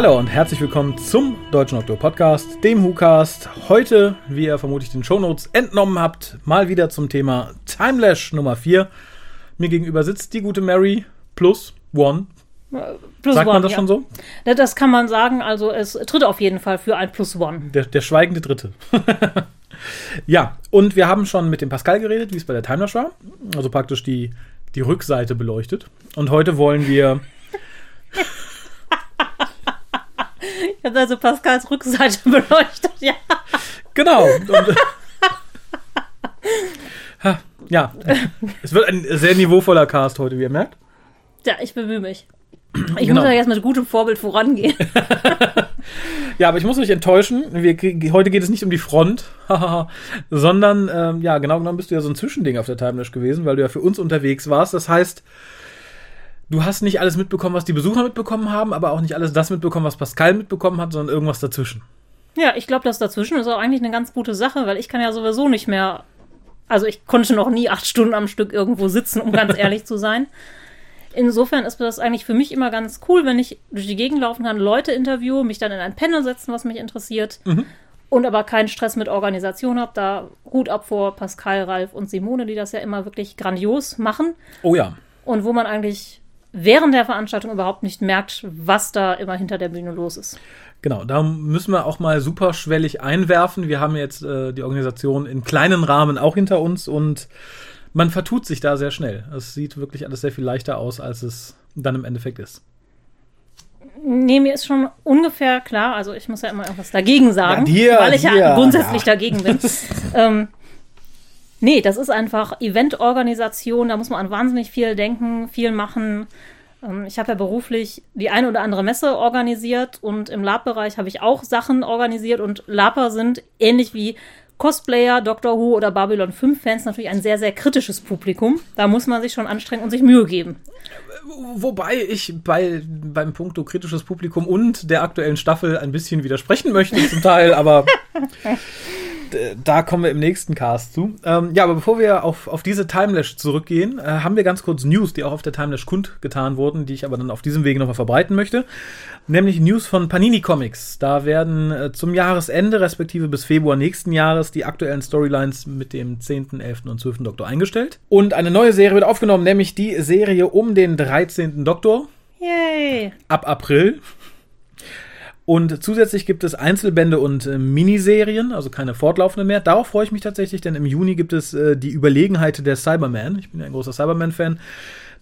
Hallo und herzlich willkommen zum Deutschen Doktor Podcast, dem WhoCast. Heute, wie ihr vermutlich den Shownotes entnommen habt, mal wieder zum Thema Timelash Nummer 4. Mir gegenüber sitzt die gute Mary plus One. Plus Sagt One, man das ja. schon so? Das kann man sagen, also es tritt auf jeden Fall für ein Plus One. Der, der schweigende Dritte. ja, und wir haben schon mit dem Pascal geredet, wie es bei der Timelash war. Also praktisch die, die Rückseite beleuchtet. Und heute wollen wir. Ich habe also Pascals Rückseite beleuchtet, ja. Genau. Und, Ha, ja, es wird ein sehr niveauvoller Cast heute, wie ihr merkt. Ja, ich bemühe mich. Ich Genau. muss ja jetzt mit gutem Vorbild vorangehen. Ja, aber ich muss euch enttäuschen. Wir, heute geht es nicht um die Front, sondern, ähm, ja, genau genommen bist du ja so ein Zwischending auf der Timelash gewesen, weil du ja für uns unterwegs warst. Das heißt, du hast nicht alles mitbekommen, was die Besucher mitbekommen haben, aber auch nicht alles das mitbekommen, was Pascal mitbekommen hat, sondern irgendwas dazwischen. Ja, ich glaube, das dazwischen ist auch eigentlich eine ganz gute Sache, weil ich kann ja sowieso nicht mehr. Also ich konnte noch nie acht Stunden am Stück irgendwo sitzen, um ganz ehrlich zu sein. Insofern ist das eigentlich für mich immer ganz cool, wenn ich durch die Gegend laufen kann, Leute interviewe, mich dann in ein Panel setzen, was mich interessiert. Und aber keinen Stress mit Organisation habe. Da Hut ab vor Pascal, Ralf und Simone, die das ja immer wirklich grandios machen. Oh ja. Und wo man eigentlich während der Veranstaltung überhaupt nicht merkt, was da immer hinter der Bühne los ist. Genau, da müssen wir auch mal superschwellig einwerfen. Wir haben jetzt äh, die Organisation in kleinen Rahmen auch hinter uns und man vertut sich da sehr schnell. Es sieht wirklich alles sehr viel leichter aus, als es dann im Endeffekt ist. Nee, mir ist schon ungefähr klar, also ich muss ja immer irgendwas dagegen sagen, Ja, dir, weil ich dir, ja grundsätzlich dagegen bin. ähm, nee, das ist einfach Eventorganisation, da muss man an wahnsinnig viel denken, viel machen. Ähm, ich habe ja beruflich die eine oder andere Messe organisiert und im Lab-Bereich habe ich auch Sachen organisiert und Laper sind ähnlich wie Cosplayer, Doctor Who oder Babylon 5 Fans natürlich ein sehr, sehr kritisches Publikum. Da muss man sich schon anstrengen und sich Mühe geben. Wobei ich bei, beim Punkto kritisches Publikum und der aktuellen Staffel ein bisschen widersprechen möchte zum Teil, aber da kommen wir im nächsten Cast zu. Ähm, ja, aber bevor wir auf, auf diese Timelash zurückgehen, äh, haben wir ganz kurz News, die auch auf der Timelash kundgetan wurden, die ich aber dann auf diesem Wege nochmal verbreiten möchte. Nämlich News von Panini Comics. Da werden äh, zum Jahresende, respektive bis Februar nächsten Jahres, die aktuellen Storylines mit dem 10., 11. und 12. Doktor eingestellt. Und eine neue Serie wird aufgenommen, nämlich die Serie um den 13. Doktor Yay! ab April. Und zusätzlich gibt es Einzelbände und äh, Miniserien, also keine fortlaufenden mehr. Darauf freue ich mich tatsächlich, denn im Juni gibt es äh, die Überlegenheit der Cyberman. Ich bin ja ein großer Cyberman-Fan.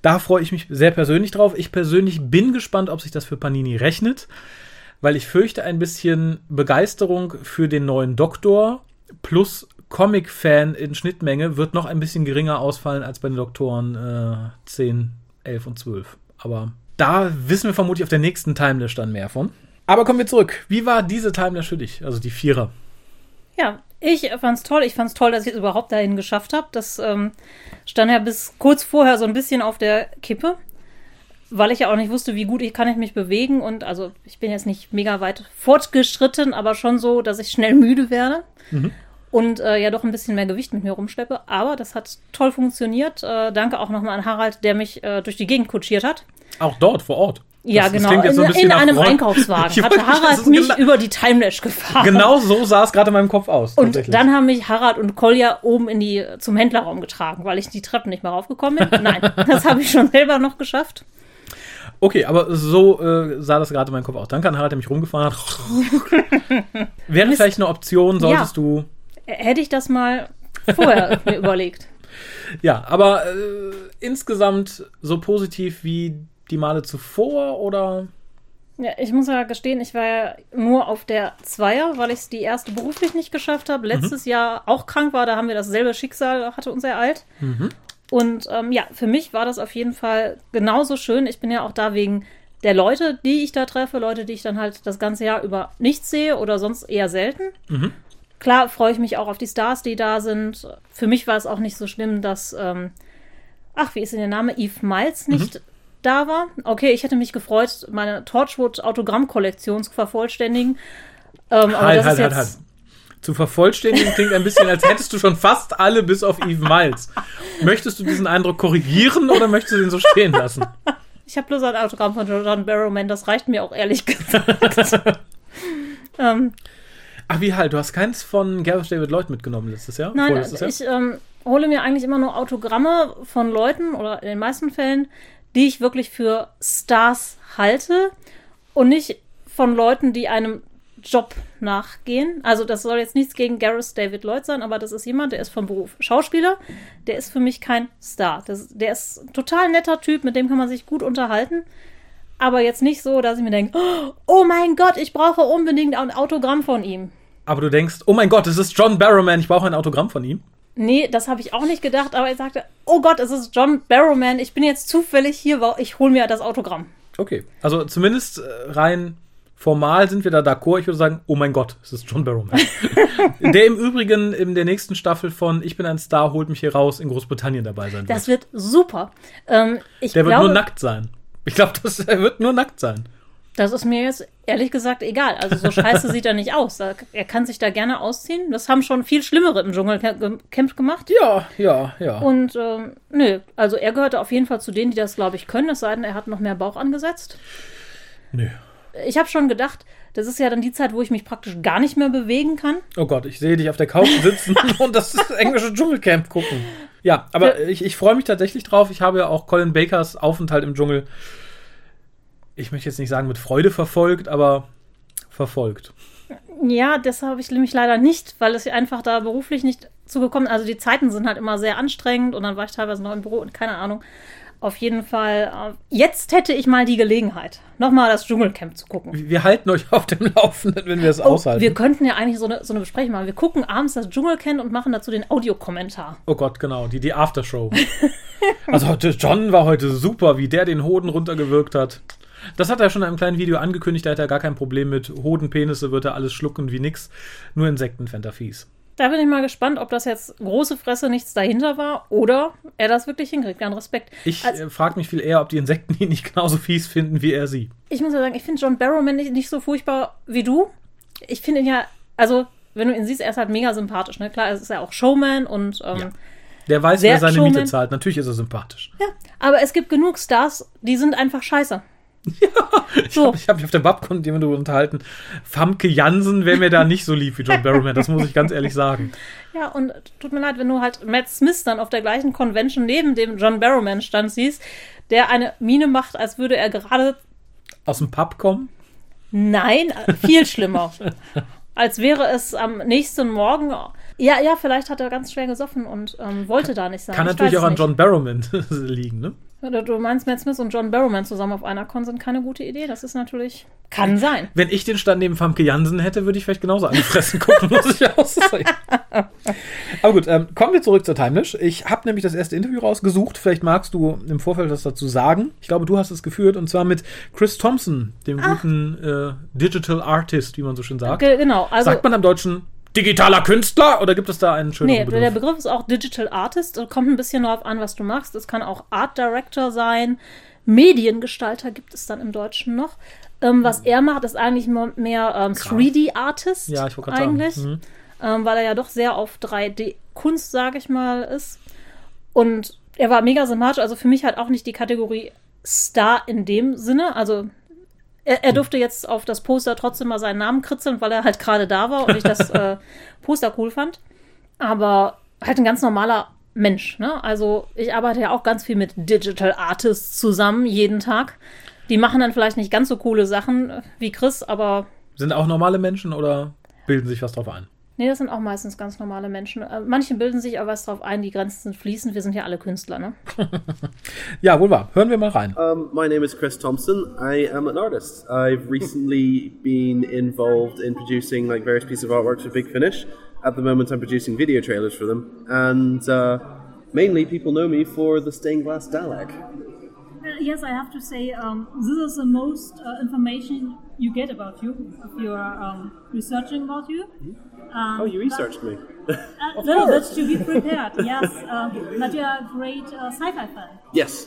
Da freue ich mich sehr persönlich drauf. Ich persönlich bin gespannt, ob sich das für Panini rechnet, weil ich fürchte, ein bisschen Begeisterung für den neuen Doktor plus Comic-Fan in Schnittmenge wird noch ein bisschen geringer ausfallen als bei den Doktoren äh, 10, 11 und 12. Aber da wissen wir vermutlich auf der nächsten Timelash dann mehr von. Aber kommen wir zurück. Wie war diese Timelash für dich? Also die Vierer. Ja, ich fand's toll. Ich fand's toll, dass ich es überhaupt dahin geschafft habe. Das ähm, stand ja bis kurz vorher so ein bisschen auf der Kippe, weil ich ja auch nicht wusste, wie gut ich kann ich mich bewegen. Und also ich bin jetzt nicht mega weit fortgeschritten, aber schon so, dass ich schnell müde werde. Und äh, ja doch ein bisschen mehr Gewicht mit mir rumschleppe. Aber das hat toll funktioniert. Äh, danke auch nochmal an Harald, der mich äh, durch die Gegend kutschiert hat. Auch dort, vor Ort. Ja, Das- das genau. klingt jetzt so ein in in einem Freund- Einkaufswagen Ich hat das Harald mich gena- über die Timelash gefahren. Genau so sah es gerade in meinem Kopf aus. Und dann haben mich Harald und Kolja oben in die, zum Händlerraum getragen, weil ich die Treppen nicht mehr raufgekommen bin. Nein, das habe ich schon selber noch geschafft. Okay, aber so äh, sah das gerade in meinem Kopf aus. Danke an Harald, der mich rumgefahren hat. Wäre Mist. vielleicht eine Option, solltest Ja. du. Hätte ich das mal vorher mir überlegt. Ja, aber äh, insgesamt so positiv wie die Male zuvor oder? Ja, ich muss ja gestehen, ich war ja nur auf der Zweier, weil ich es die erste beruflich nicht geschafft habe. Letztes Jahr auch krank war, da haben wir dasselbe Schicksal, hatte uns ereilt. Und ähm, ja, für mich war das auf jeden Fall genauso schön. Ich bin ja auch da wegen der Leute, die ich da treffe, Leute, die ich dann halt das ganze Jahr über nicht sehe oder sonst eher selten. Klar freue ich mich auch auf die Stars, die da sind. Für mich war es auch nicht so schlimm, dass, ähm, ach, wie ist denn der Name? Eve Miles nicht da war. Okay, ich hätte mich gefreut, meine Torchwood-Autogrammkollektion zu vervollständigen. Ähm, aber Halt, das halt, ist halt, jetzt, halt. Zu vervollständigen klingt ein bisschen, als hättest du schon fast alle bis auf Eve Miles. Möchtest du diesen Eindruck korrigieren oder möchtest du den so stehen lassen? Ich habe bloß ein Autogramm von John Barrowman, das reicht mir auch ehrlich gesagt. ähm, Ach, wie halt, du hast keins von Gareth David Lloyd mitgenommen letztes Jahr? Nein, Vorletztes Jahr? ich ähm, hole mir eigentlich immer nur Autogramme von Leuten oder in den meisten Fällen, die ich wirklich für Stars halte und nicht von Leuten, die einem Job nachgehen. Also das soll jetzt nichts gegen Gareth David Lloyd sein, aber das ist jemand, der ist vom Beruf Schauspieler. Der ist für mich kein Star. Das, der ist ein total netter Typ, mit dem kann man sich gut unterhalten. Aber jetzt nicht so, dass ich mir denke, oh mein Gott, ich brauche unbedingt ein Autogramm von ihm. Aber du denkst, oh mein Gott, es ist John Barrowman, ich brauche ein Autogramm von ihm. Nee, das habe ich auch nicht gedacht, aber ich sagte, oh Gott, es ist John Barrowman, ich bin jetzt zufällig hier, ich hole mir das Autogramm. Okay, also zumindest äh, rein formal sind wir da d'accord. Ich würde sagen, oh mein Gott, es ist John Barrowman. der im Übrigen in der nächsten Staffel von Ich bin ein Star, holt mich hier raus in Großbritannien dabei sein Das wird super. Ähm, ich Der wird glaube, nur nackt sein. Ich glaube, er wird nur nackt sein. Das ist mir jetzt ehrlich gesagt egal. Also so scheiße sieht er nicht aus. Er kann sich da gerne ausziehen. Das haben schon viel Schlimmere im Dschungelcamp gemacht. Ja, ja, ja. Und ähm, nö, also er gehörte auf jeden Fall zu denen, die das, glaube ich, können. Es sei denn, er hat noch mehr Bauch angesetzt. Nö. Ich habe schon gedacht, das ist ja dann die Zeit, wo ich mich praktisch gar nicht mehr bewegen kann. Oh Gott, ich sehe dich auf der Couch sitzen und das englische Dschungelcamp gucken. Ja, aber ich, ich freue mich tatsächlich drauf. Ich habe ja auch Colin Bakers Aufenthalt im Dschungel, ich möchte jetzt nicht sagen mit Freude verfolgt, aber verfolgt. Ja, das habe ich nämlich leider nicht, weil es einfach da beruflich nicht zugekommen Also die Zeiten sind halt immer sehr anstrengend und dann war ich teilweise noch im Büro und keine Ahnung. Auf jeden Fall, äh, jetzt hätte ich mal die Gelegenheit, nochmal das Dschungelcamp zu gucken. Wir halten euch auf dem Laufenden, wenn wir es Oh, aushalten. wir könnten ja eigentlich so eine, so eine Besprechung machen. Wir gucken abends das Dschungelcamp und machen dazu den Audiokommentar. Oh Gott, genau, die, die Aftershow. also heute, John war heute super, wie der den Hoden runtergewirkt hat. Das hat er schon in einem kleinen Video angekündigt, da hat er gar kein Problem mit Hoden, Penisse, wird er alles schlucken wie nix. Nur Insekten fände er fies. Da bin ich mal gespannt, ob das jetzt große Fresse nichts dahinter war oder er das wirklich hinkriegt. An Respekt. Ich Also- äh, frage mich viel eher, ob die Insekten ihn nicht genauso fies finden wie er sie. Ich muss ja sagen, ich finde John Barrowman nicht, nicht so furchtbar wie du. Ich finde ihn ja, also wenn du ihn siehst, er ist halt mega sympathisch. Ne? Klar, er ist ja auch Showman und ähm, Ja. Der weiß, wer seine Showman. Miete zahlt. Natürlich ist er sympathisch. ja. Aber es gibt genug Stars, die sind einfach scheiße. So. Ich habe mich auf der Babcon mit jemandem unterhalten. Famke Jansen wäre mir da nicht so lieb wie John Barrowman, das muss ich ganz ehrlich sagen. Ja, und tut mir leid, wenn du halt Matt Smith dann auf der gleichen Convention neben dem John Barrowman stand siehst, der eine Miene macht, als würde er gerade Aus dem Pub kommen? Nein, äh, viel schlimmer. Als wäre es am nächsten Morgen. Ja, ja, vielleicht hat er ganz schwer gesoffen und ähm, wollte da nicht sein. Kann Ich natürlich auch an nicht. John Barrowman liegen, ne? Du, meinst, Matt Smith und John Barrowman zusammen auf einer Con sind keine gute Idee? Das ist natürlich. Kann sein. Wenn ich den Stand neben Famke Jansen hätte, würde ich vielleicht genauso angefressen gucken, muss ich auch sagen. Aber gut, ähm, kommen wir zurück zur Timelash. Ich habe nämlich das erste Interview rausgesucht. Vielleicht magst du im Vorfeld was dazu sagen. Ich glaube, du hast es geführt und zwar mit Chris Thompson, dem guten äh, Digital Artist, wie man so schön sagt. Ge genau. Also, sagt man am Deutschen digitaler Künstler oder gibt es da einen schönen nee, Begriff? der Begriff ist auch Digital Artist. Kommt ein bisschen darauf an, was du machst. Es kann auch Art Director sein. Mediengestalter gibt es dann im Deutschen noch. Ähm, was er macht, ist eigentlich mehr, mehr ähm, 3D-Artist. Ja, ich wollte gerade sagen. Mhm. ähm, weil er ja doch sehr auf 3D-Kunst, sage ich mal, ist. Und er war mega sympathisch, also für mich halt auch nicht die Kategorie Star in dem Sinne. Also er, er durfte jetzt auf das Poster trotzdem mal seinen Namen kritzeln, weil er halt gerade da war und ich das äh, Poster cool fand. Aber halt ein ganz normaler Mensch. Ne? Also ich arbeite ja auch ganz viel mit Digital Artists zusammen, jeden Tag. Die machen dann vielleicht nicht ganz so coole Sachen wie Chris, aber Sind auch normale Menschen oder bilden sich was drauf ein? Nee, das sind auch meistens ganz normale Menschen. Äh, Manche bilden sich aber was drauf ein, die Grenzen sind fließend. Wir sind ja alle Künstler, ne? Ja, wohl wahr. Hören wir mal rein. Um, my name is Chris Thompson. I am an artist. I've recently been involved in producing like various pieces of artwork for Big Finish. At the moment, I'm producing video trailers for them, and uh, mainly people know me for the stained glass Dalek. Uh, yes, I have to say um, this is the most uh, information you get about you if you're um, researching about you. Um, Oh, you researched me. Uh, no, that's to be prepared. yes, um, but you're a great uh, sci-fi fan. yes,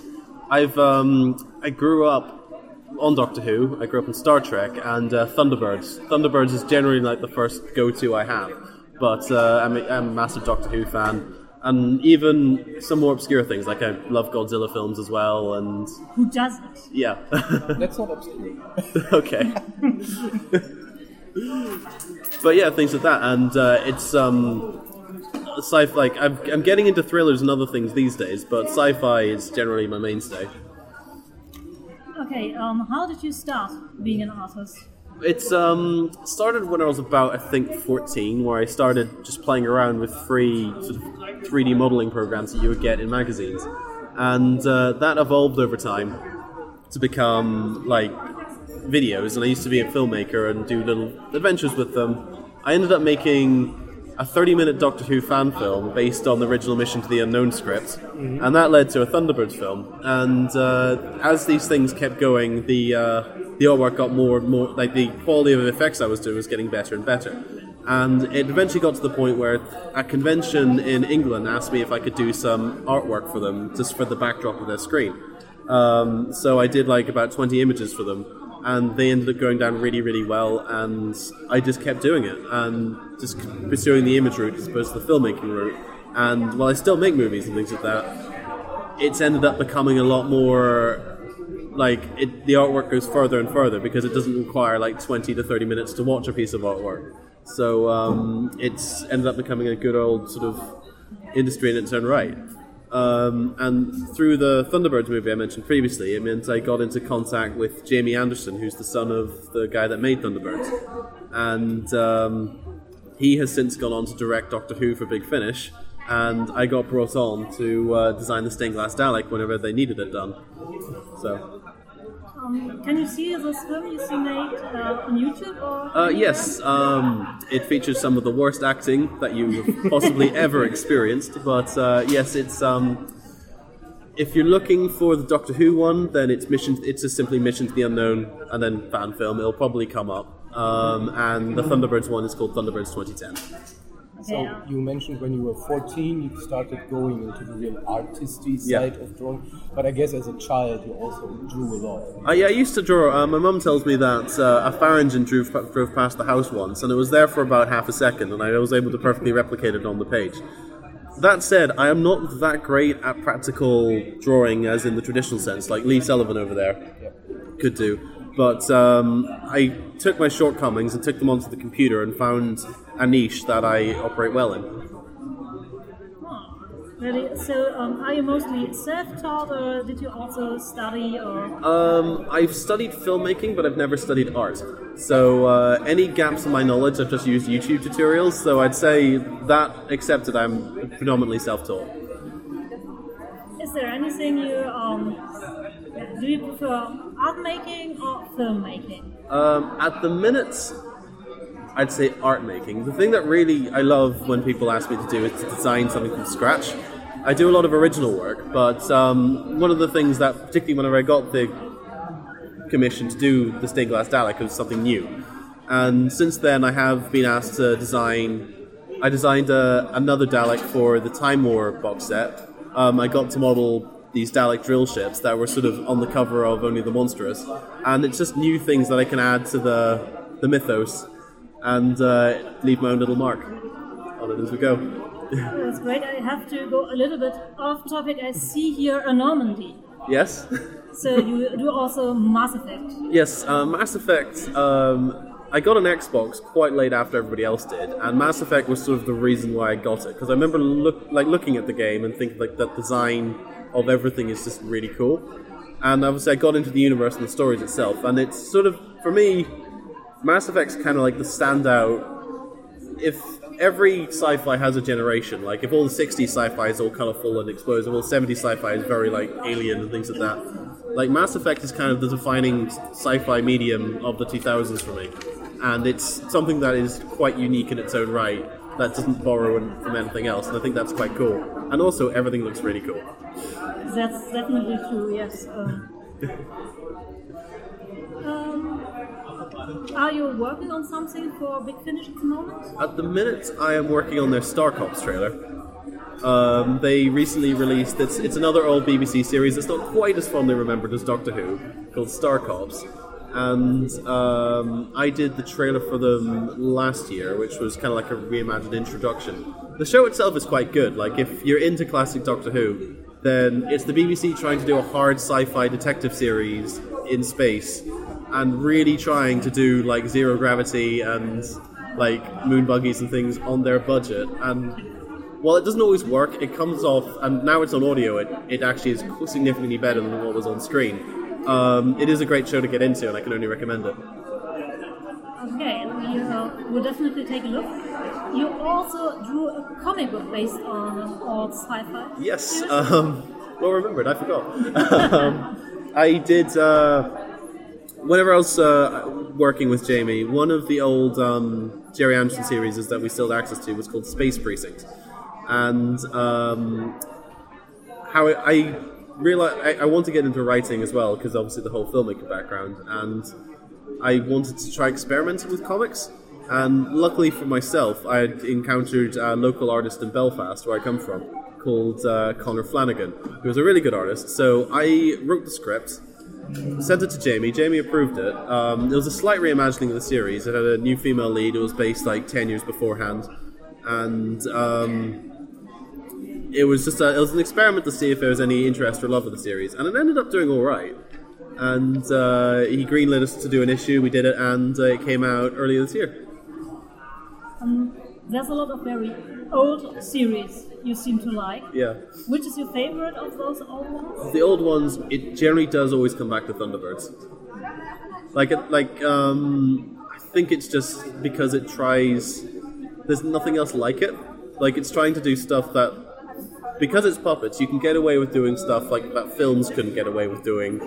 I've um, I grew up on Doctor Who. I grew up in Star Trek and uh, Thunderbirds. Thunderbirds is generally like the first go-to I have, but uh, I'm, a, I'm a massive Doctor Who fan. and even some more obscure things. Like I love Godzilla films as well, and Who doesn't? yeah. That's not obscure. okay. But yeah, things like that, and uh, it's um, sci-fi. like I'm, I'm getting into thrillers and other things these days, but sci-fi is generally my mainstay. Okay, um, how did you start being an artist? It's um started when I was about I think 14, where I started just playing around with free sort of 3D modeling programs that you would get in magazines, and uh, that evolved over time to become like videos. And I used to be a filmmaker and do little adventures with them. I ended up making a 30-minute Doctor Who fan film based on the original Mission to the Unknown script, and that led to a Thunderbirds film. And uh, as these things kept going, the uh, the artwork got more and more like the quality of effects I was doing was getting better and better. And it eventually got to the point where a convention in England asked me if I could do some artwork for them, just for the backdrop of their screen. Um, so I did like about 20 images for them, and they ended up going down really, really well. And I just kept doing it and just pursuing the image route as opposed to the filmmaking route. And while I still make movies and things like that, it's ended up becoming a lot more like it, the artwork goes further and further because it doesn't require like 20 to 30 minutes to watch a piece of artwork. So um, it's ended up becoming a good old sort of industry in its own right. Um, and through the Thunderbirds movie I mentioned previously, it meant I got into contact with Jamie Anderson, who's the son of the guy that made Thunderbirds. And um, he has since gone on to direct Doctor Who for Big Finish. And I got brought on to uh, design the stained glass Dalek whenever they needed it done. So, Um, can you see this film you see made uh, on YouTube or? Uh, yes, um, it features some of the worst acting that you've possibly ever experienced. But uh, yes, it's um, if you're looking for the Doctor Who one, then it's mission. It's just simply Mission to the Unknown, and then fan film. It'll probably come up. Um, and the Thunderbirds one is called Thunderbirds 2010. So Okay. you mentioned when you were 14, you started going into the real artisty Yeah. side of drawing. But I guess as a child, you also drew a lot. Uh, yeah, I used to draw. Uh, my mum tells me that uh, a Farringen drove, drove past the house once, and it was there for about half a second, and I was able to perfectly replicate it on the page. That said, I am not that great at practical drawing, as in the traditional sense, like Lee Sullivan over there could do. But um, I took my shortcomings and took them onto the computer and found a niche that I operate well in. Really? So, um, are you mostly self-taught, or did you also study, or? Um, I've studied filmmaking, but I've never studied art. So uh, any gaps in my knowledge, I've just used YouTube tutorials. So I'd say that accepted, I'm predominantly self-taught. Is there anything you um? Do you prefer art making or filmmaking? Um, at the minute, I'd say art making. The thing that really I love when people ask me to do is to design something from scratch. I do a lot of original work, but um, one of the things that, particularly whenever I got the commission to do the stained glass Dalek, was something new. And since then, I have been asked to design. I designed uh, another Dalek for the Time War box set. Um, I got to model these Dalek drill ships that were sort of on the cover of Only the Monstrous, and it's just new things that I can add to the the mythos and uh, leave my own little mark on it as we go. That's great. I have to go a little bit off topic. I see here a Normandy. Yes. So you do also Mass Effect. Yes, uh, Mass Effect. Um, I got an Xbox quite late after everybody else did, and Mass Effect was sort of the reason why I got it because I remember look like looking at the game and thinking like that design of everything is just really cool. And obviously, I got into the universe and the stories itself, and it's sort of for me, Mass Effect's kind of like the standout. If every sci-fi has a generation, like if all the '60s sci-fi is all colorful and explosive, all '70s sci-fi is very like alien and things like that. Like Mass Effect is kind of the defining sci-fi medium of the 2000s for me, and it's something that is quite unique in its own right. That doesn't borrow from anything else, and I think that's quite cool. And also, everything looks really cool. That's definitely true. Yes. Um, are you working on something for Big Finish at the moment? At the minute, I am working on their Star Cops trailer. Um, they recently released it's it's another old BBC series. It's not quite as fondly remembered as Doctor Who, called Star Cops. and um, I did the trailer for them last year, which was kind of like a reimagined introduction. The show itself is quite good. Like if you're into classic Doctor Who, then it's the BBC trying to do a hard sci-fi detective series in space, and really trying to do like zero gravity and like moon buggies and things on their budget. And while it doesn't always work, it comes off, and now it's on audio. It it actually is significantly better than what was on screen. Um, it is a great show to get into, and I can only recommend it. Okay, we uh, will definitely take a look. You also drew a comic book based on an old sci-fi. Yes. series. Um, well remembered. I forgot. um, I did. Uh, whenever I was uh, working with Jamie, one of the old um, Gerry Anderson series that we still had access to was called Space Precinct, and um, how I, realized I, I want to get into writing as well because obviously the whole filmmaker background, and I wanted to try experimenting with comics. And luckily for myself, I had encountered a local artist in Belfast, where I come from, called uh, Connor Flanagan, who was a really good artist. So I wrote the script, sent it to Jamie. Jamie approved it. Um, it was a slight reimagining of the series. It had a new female lead. It was based like ten years beforehand, and um, it was just a, it was an experiment to see if there was any interest or love of the series, and it ended up doing all right. And uh, he greenlit us to do an issue. We did it, and uh, it came out earlier this year. Um, there's a lot of very old series you seem to like. Yeah. Which is your favorite of those old ones? the old ones, it generally does always come back to Thunderbirds. Like, it, like, um, I think it's just because it tries. There's nothing else like it. Like, it's trying to do stuff that, because it's puppets, you can get away with doing stuff like that films couldn't get away with doing,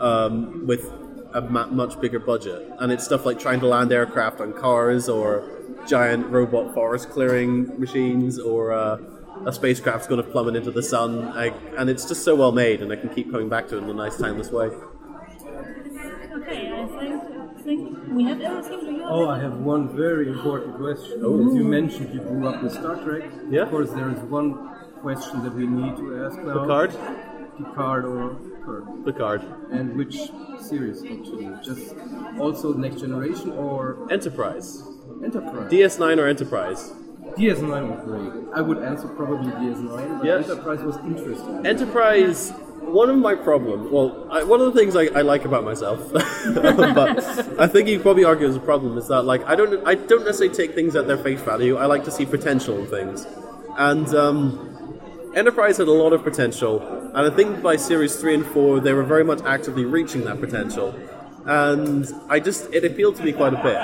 um, with a ma- much bigger budget. And it's stuff like trying to land aircraft on cars or giant robot forest clearing machines or. Uh, a spacecraft's going to plummet into the sun, I, and it's just so well made, and I can keep coming back to it in a nice, timeless way. Okay, I think, think we have everything. Do you have Oh, I have one very important question. Oh. As you mentioned, you grew up with Star Trek. Yeah. Of course, there is one question that we need to ask now. Picard? Picard or Kirk? Picard. And which series actually? Just also Next Generation or Enterprise. Enterprise? DS9 or Enterprise? DS9 was great. I would answer probably DS9, but Yes. Enterprise was interesting. Enterprise. One of my problems, well, I, one of the things I, I like about myself, but I think you probably argue as a problem is that like I don't I don't necessarily take things at their face value. I like to see potential in things, and um, Enterprise had a lot of potential, and I think by series three and four they were very much actively reaching that potential, and I just it appealed to me quite a bit,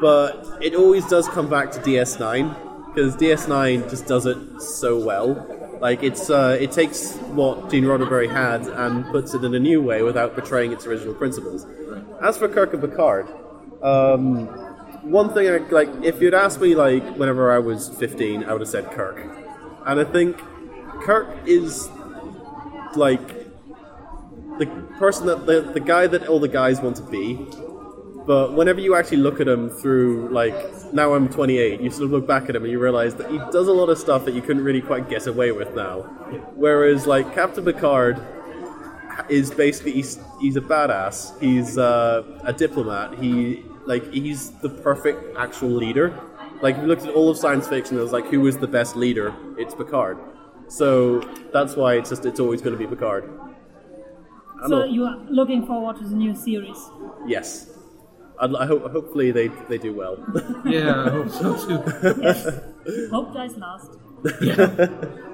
but it always does come back to DS9 because DS9 just does it so well. Like it's uh, it takes what Gene Roddenberry had and puts it in a new way without betraying its original principles. As for Kirk and Picard, um, one thing I, like if you'd asked me like whenever I was 15, I would have said Kirk, and I think Kirk is like the person that the, the guy that all the guys want to be but whenever you actually look at him through, like, now I'm 28, you sort of look back at him and you realize that he does a lot of stuff that you couldn't really quite get away with now. Whereas, like, Captain Picard is basically, he's, he's a badass, he's uh, a diplomat, he, like, he's the perfect actual leader. Like, if you looked at all of science fiction, it was like, who is the best leader? It's Picard. So that's why it's just, it's always going to be Picard. So you are looking forward to the new series. Yes. I'd, I hope, hopefully they, they do well. Yeah, I hope so too. Hope dies last.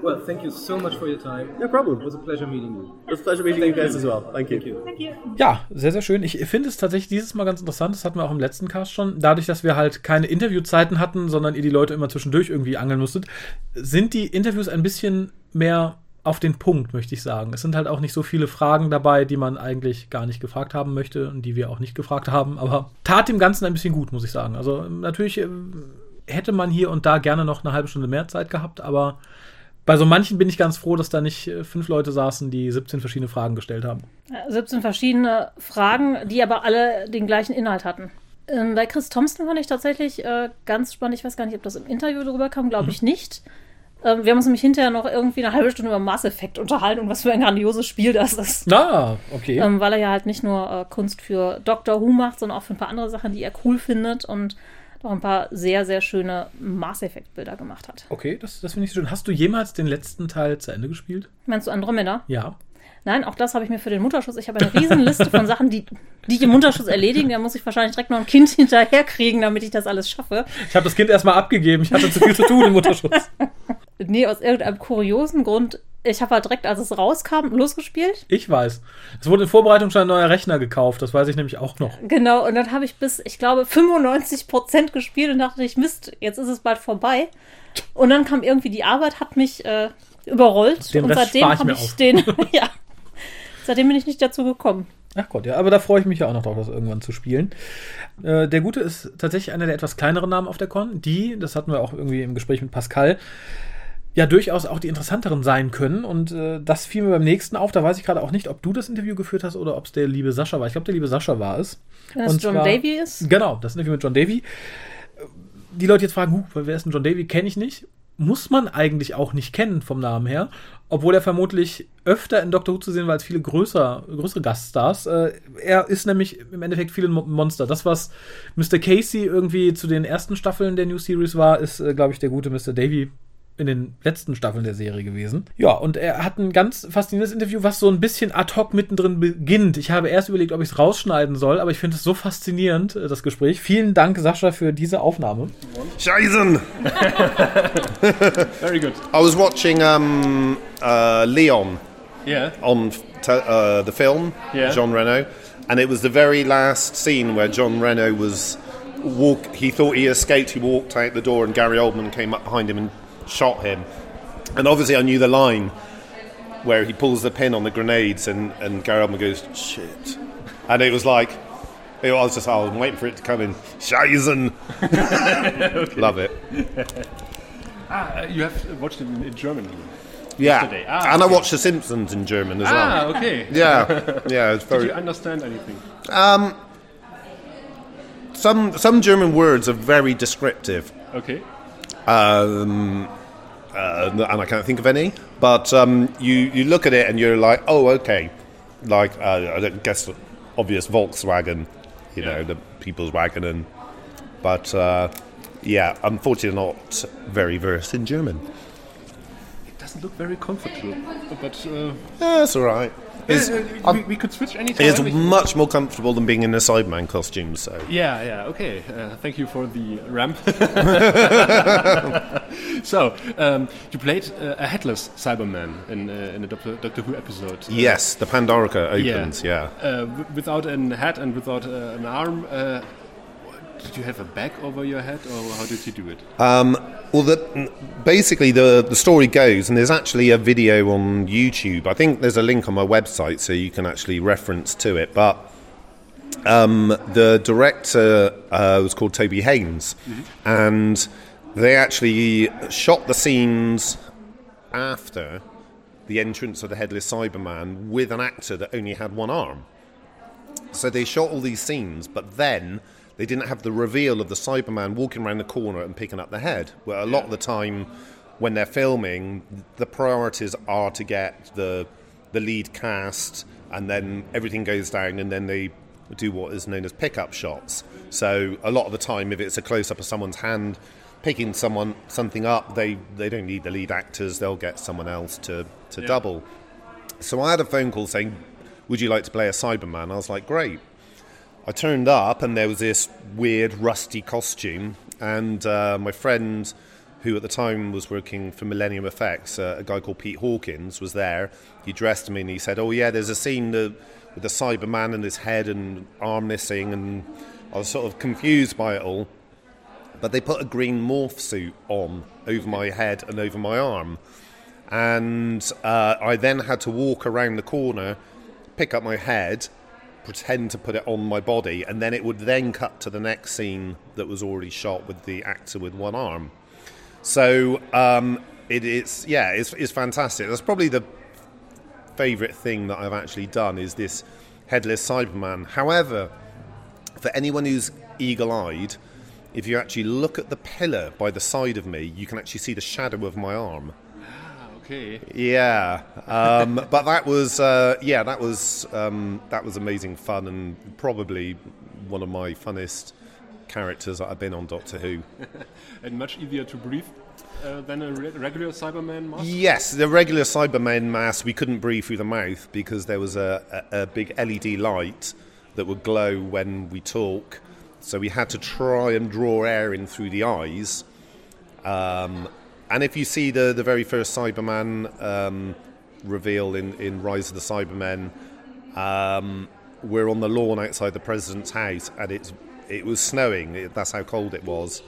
well, thank you so much for your time. no problem. It was a pleasure meeting you. It was a pleasure meeting you guys as well. Thank you. Thank you. Thank you. Ja, sehr, sehr schön. Ich finde es tatsächlich dieses Mal ganz interessant. Das hatten wir auch im letzten Cast schon. Dadurch, dass wir halt keine Interviewzeiten hatten, sondern ihr die Leute immer zwischendurch irgendwie angeln musstet, sind die Interviews ein bisschen mehr auf den Punkt, möchte ich sagen. Es sind halt auch nicht so viele Fragen dabei, die man eigentlich gar nicht gefragt haben möchte und die wir auch nicht gefragt haben. Aber tat dem Ganzen ein bisschen gut, muss ich sagen. Also natürlich äh, hätte man hier und da gerne noch eine halbe Stunde mehr Zeit gehabt, aber bei so manchen bin ich ganz froh, dass da nicht äh, fünf Leute saßen, die 17 verschiedene Fragen gestellt haben. 17 verschiedene Fragen, die aber alle den gleichen Inhalt hatten. Ähm, bei Chris Thompson fand ich tatsächlich äh, ganz spannend. Ich weiß gar nicht, ob das im Interview drüber kam, glaube ich nicht. Ähm, wir haben uns nämlich hinterher noch irgendwie eine halbe Stunde über Mass Effect unterhalten und was für ein grandioses Spiel das ist. Na, okay. Ähm, weil er ja halt nicht nur äh, Kunst für Doctor Who macht, sondern auch für ein paar andere Sachen, die er cool findet und auch ein paar sehr, sehr schöne Mass Effect-Bilder gemacht hat. okay, das, das finde ich schön. Hast du jemals den letzten Teil zu Ende gespielt? Meinst du Andromeda? Ja. Nein, auch das habe ich mir für den Mutterschutz. Ich habe eine riesen Liste von Sachen, die, die ich im Mutterschutz erledigen. Da muss ich wahrscheinlich direkt noch ein Kind hinterherkriegen, damit ich das alles schaffe. Ich habe das Kind erstmal abgegeben. Ich hatte zu viel zu tun im Mutterschutz. Nee, aus irgendeinem kuriosen Grund. Ich habe halt direkt, als es rauskam, losgespielt. Ich weiß. Es wurde in Vorbereitung schon ein neuer Rechner gekauft. Das weiß ich nämlich auch noch. Genau, und dann habe ich bis, ich glaube, 95% gespielt und dachte ich, Mist, jetzt ist es bald vorbei. Und dann kam irgendwie die Arbeit, hat mich äh, überrollt. Den und Rest seitdem spar ich habe mir ich den, ja, seitdem bin ich nicht dazu gekommen. Ach Gott, ja, aber da freue ich mich ja auch noch drauf, das irgendwann zu spielen. Äh, der Gute ist tatsächlich einer der etwas kleineren Namen auf der Con, die, das hatten wir auch irgendwie im Gespräch mit Pascal, ja durchaus auch die interessanteren sein können. Und äh, das fiel mir beim nächsten auf. Da weiß ich gerade auch nicht, ob du das Interview geführt hast oder ob es der liebe Sascha war. Ich glaube, der liebe Sascha war es. Wenn es Und John zwar- Davy ist. Genau, das Interview mit John Davy. Die Leute jetzt fragen, huh, wer ist denn John Davy? Kenne ich nicht. Muss man eigentlich auch nicht kennen vom Namen her, obwohl er vermutlich öfter in Doctor Who zu sehen war als viele größer, größere Gaststars. Äh, er ist nämlich im Endeffekt viel ein Mo- Monster. Das, was Mr. Casey irgendwie zu den ersten Staffeln der New Series war, ist, äh, glaube ich, der gute Mr. Davy in den letzten Staffeln der Serie gewesen. Ja, und er hat ein ganz faszinierendes Interview, was so ein bisschen ad hoc mittendrin beginnt. Ich habe erst überlegt, ob ich es rausschneiden soll, aber ich finde es so faszinierend, äh, das Gespräch. Vielen Dank, Sascha, für diese Aufnahme. Scheißen! Very good. I was watching um, uh, Leon Yeah. on uh, the film, Yeah. John Reno, and it was the very last scene where John Reno was walk. He thought he escaped. He walked out the door, and Gary Oldman came up behind him and shot him. And obviously, I knew the line where he pulls the pin on the grenades, and, and Gary Oldman goes shit, and it was like. I was just, I was waiting for it to come in. Scheißen! Love it. Ah, you have watched it in, German. Yeah, Yesterday. Ah, and I watched The Simpsons in German as Ah, well. okay. Yeah, yeah, it's Did very. you understand anything? Um, Some some German words are very descriptive, Okay. um, uh, and I can't think of any. But um, you you look at it and you're like, oh, okay, like uh, I guess obvious Volkswagen, you know, the people's wagon, and but uh, yeah, unfortunately not very versed in German. It doesn't look very comfortable, but uh, Yeah, that's all right. It's, uh, we, we could switch anytime. it's much more comfortable than being in a Cyberman costume. So Yeah, yeah, okay. Uh, thank you for the ramp. so, um, you played uh, a headless Cyberman in, uh, in a Doctor, Doctor Who episode. Uh, yes, the Pandorica opens. yeah. Uh, w- without a head and without uh, an arm. Did you have a bag over your head, or how did you do it? Um, well, the, basically, the, the story goes, and there's actually a video on YouTube. I think there's a link on my website so you can actually reference to it. But um, the director uh, was called Toby Haynes, and they actually shot the scenes after the entrance of the Headless Cyberman with an actor that only had one arm. So they shot all these scenes, but then they didn't have the reveal of the Cyberman walking around the corner and picking up the head. Well, a lot of the time when they're filming, the priorities are to get the the lead cast, and then everything goes down, and then they do what is known as pickup shots. So a lot of the time, if it's a close up of someone's hand picking someone something up, they they don't need the lead actors; they'll get someone else to to double. So I had a phone call saying, "Would you like to play a Cyberman?" I was like, "Great." I turned up and there was this weird rusty costume, and uh, my friend, who at the time was working for Millennium Effects, uh, a guy called Pete Hawkins, was there. He dressed me and he said, "Oh yeah, there's a scene that, with the Cyberman and his head and arm missing," and I was sort of confused by it all. But they put a green morph suit on over my head and over my arm, and uh, I then had to walk around the corner, pick up my head, pretend to put it on my body, and then it would then cut to the next scene that was already shot with the actor with one arm. So um, it is, yeah, it's, it's fantastic. That's probably the favourite thing that I've actually done is this headless Cyberman. However, for anyone who's eagle-eyed, if you actually look at the pillar by the side of me, you can actually see the shadow of my arm. Okay. Yeah, um, but that was uh, yeah, that was um, that was amazing fun and probably one of my funnest characters that I've been on Doctor Who. And much easier to breathe uh, than a re- regular Cyberman mask? Yes, the regular Cyberman mask we couldn't breathe through the mouth because there was a, a, a big LED light that would glow when we talk. So we had to try and draw air in through the eyes. Um, and if you see the, the very first Cyberman um, reveal in, in Rise of the Cybermen, um, we're on the lawn outside the president's house, and it's it was snowing. It, that's how cold it was.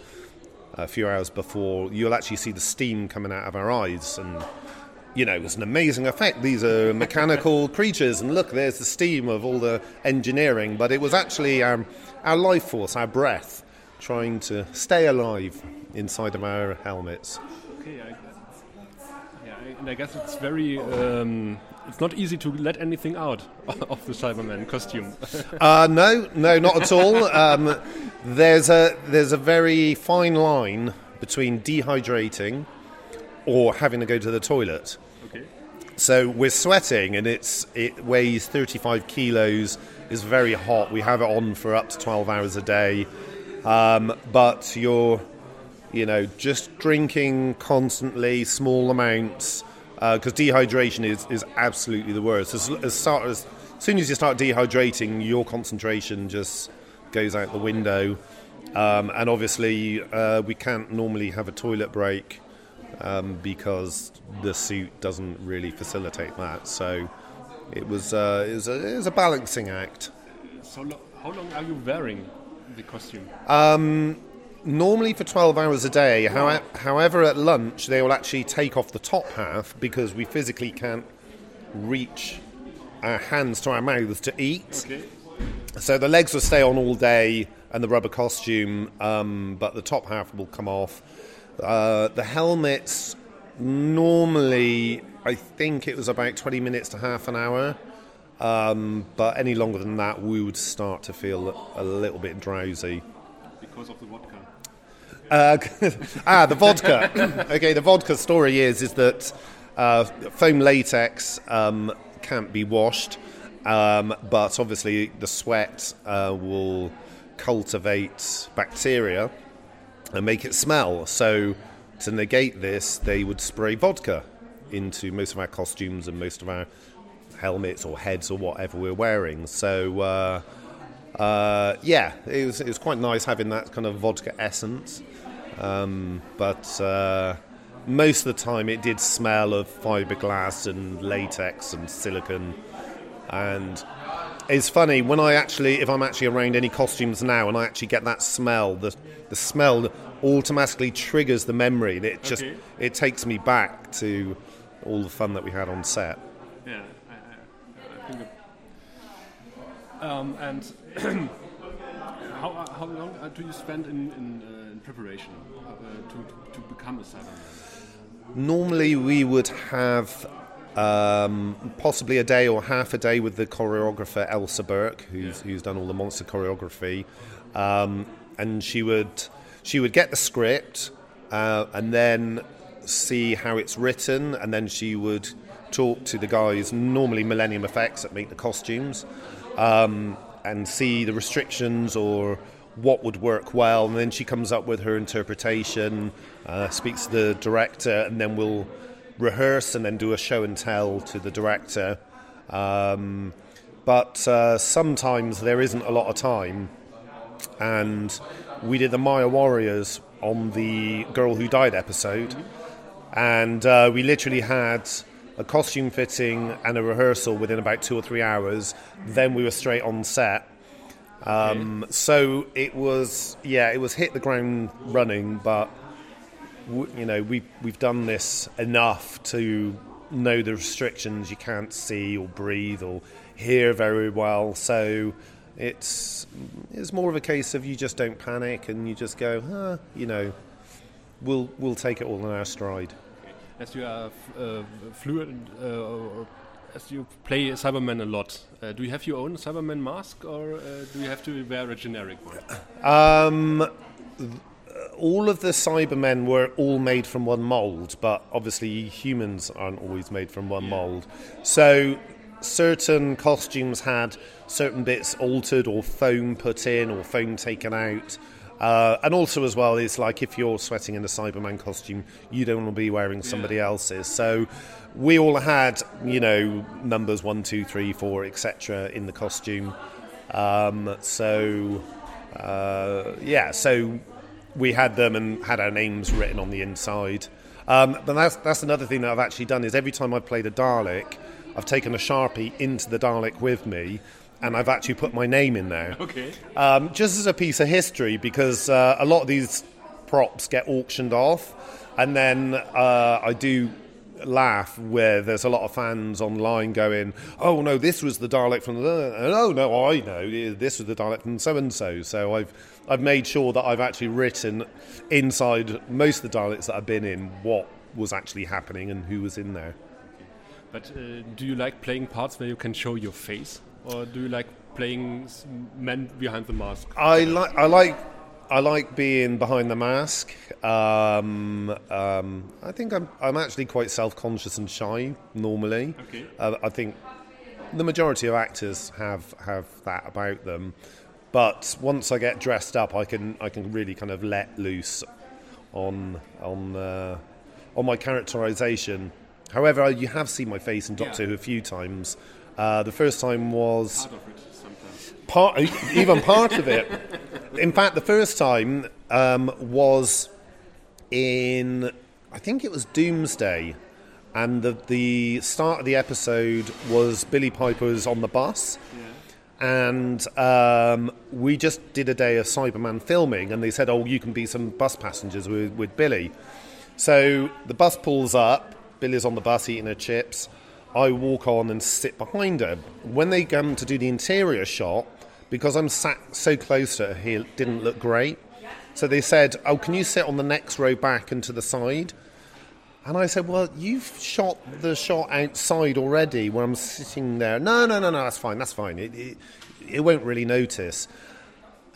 A few hours before, you'll actually see the steam coming out of our eyes, and you know, it was an amazing effect. These are mechanical creatures, and look, there's the steam of all the engineering. But it was actually our, our life force, our breath, trying to stay alive inside of our helmets. Okay, I, yeah, I, and I guess it's very. Um, it's not easy to let anything out of the Cyberman costume. Uh, no, no, not at all. Um, there's a there's a very fine line between dehydrating or having to go to the toilet. okay. So we're sweating, and it's it weighs 35 kilos. It's very hot. We have it on for up to 12 hours a day, um, but you're, you know, just drinking constantly, small amounts, because dehydration is, is absolutely the worst. As, as, start, as soon as you start dehydrating, your concentration just goes out the window, um, and obviously uh, we can't normally have a toilet break um, because the suit doesn't really facilitate that. So it was, uh, it, was a, it was a balancing act. So lo- how long are you wearing the costume? Normally for 12 hours a day, how, however, at lunch they will actually take off the top half because we physically can't reach our hands to our mouths to eat. Okay. So the legs will stay on all day and the rubber costume, um, but the top half will come off. Uh, the helmets, normally, I think it was about 20 minutes to half an hour. Um, but any longer than that, we would start to feel a little bit drowsy. Because of the vodka. Uh, ah, the vodka. okay, the vodka story is is that uh, foam latex um, can't be washed, um, but obviously the sweat uh, will cultivate bacteria and make it smell. So to negate this, they would spray vodka into most of our costumes and most of our helmets or heads or whatever we're wearing. So. Uh, uh, yeah, it was, it was quite nice having that kind of vodka essence. Um, but uh, most of the time it did smell of fiberglass and latex and silicon. And it's funny, when I actually, if I'm actually around any costumes now and I actually get that smell, the, the smell automatically triggers the memory. And it just, Okay. it takes me back to all the fun that we had on set. Yeah, I, I, I think. It, um, and how, how long uh, do you spend in, in, uh, in preparation uh, to, to become a Cyberman? Normally, we would have um, possibly a day or half a day with the choreographer Ailsa Berk, who's, who's done all the monster choreography, um, and she would she would get the script uh, and then see how it's written, and then she would talk to the guys, normally Millennium Effects, that make the costumes, um, and see the restrictions or what would work well, and then she comes up with her interpretation, uh, speaks to the director, and then we'll rehearse and then do a show and tell to the director. Um, but uh, sometimes there isn't a lot of time, and we did the Mire Warriors on the Girl Who Died episode, and uh, we literally had a costume fitting and a rehearsal within about two or three hours. Then we were straight on set. Um, so it was, yeah, it was hit the ground running, but w- you know we we've done this enough to know the restrictions. You can't see or breathe or hear very well, so it's it's more of a case of you just don't panic and you just go, you know, we'll we'll take it all in our stride. As you are f- uh, fluent, uh, or as you play Cyberman a lot, uh, do you have your own Cyberman mask or uh, do you have to wear a generic one? Um, all of the Cybermen were all made from one mold, but obviously humans aren't always made from one mold. So certain costumes had certain bits altered or foam put in or foam taken out. Uh, and also, as well, it's like if you're sweating in a Cyberman costume, you don't want to be wearing somebody else's. So we all had, you know, numbers one, two, three, four, etc. in the costume. Um, so uh, yeah, so we had them and had our names written on the inside. Um, but that's that's another thing that I've actually done is every time I've played a Dalek, I've taken a sharpie into the Dalek with me, and I've actually put my name in there. Okay. Um, just as a piece of history, because uh, a lot of these props get auctioned off, and then uh, I do laugh where there's a lot of fans online going, "Oh no, this was the Dalek from the," and "Oh no, I know this was the Dalek from so and so." So I've I've made sure that I've actually written inside most of the Daleks that I've been in what was actually happening and who was in there. But uh, do you like playing parts where you can show your face, or do you like playing men behind the mask? I like I like I like being behind the mask. Um, um, I think I'm I'm actually quite self conscious and shy normally. Okay. Uh, I think the majority of actors have have that about them. But once I get dressed up, I can I can really kind of let loose on on uh, on my characterization. However, you have seen my face in Doctor Yeah. Who a few times. Uh, the first time was Part of it sometimes. part, even part of it. In fact, the first time um, was in, I think it was Doomsday, and the the start of the episode was Billie Piper's on the bus, and um, we just did a day of Cyberman filming, and they said, "Oh, you can be some bus passengers with, with Billie." So the bus pulls up. Billie's on the bus eating her chips. I walk on and sit behind her. When they come to do the interior shot, because I'm sat so close to her, he didn't look great. So they said, "Oh, can you sit on the next row back and to the side?" And I said, "Well, you've shot the shot outside already, where I'm sitting there." No, no, no, no. That's fine. That's fine. It, it, it won't really notice.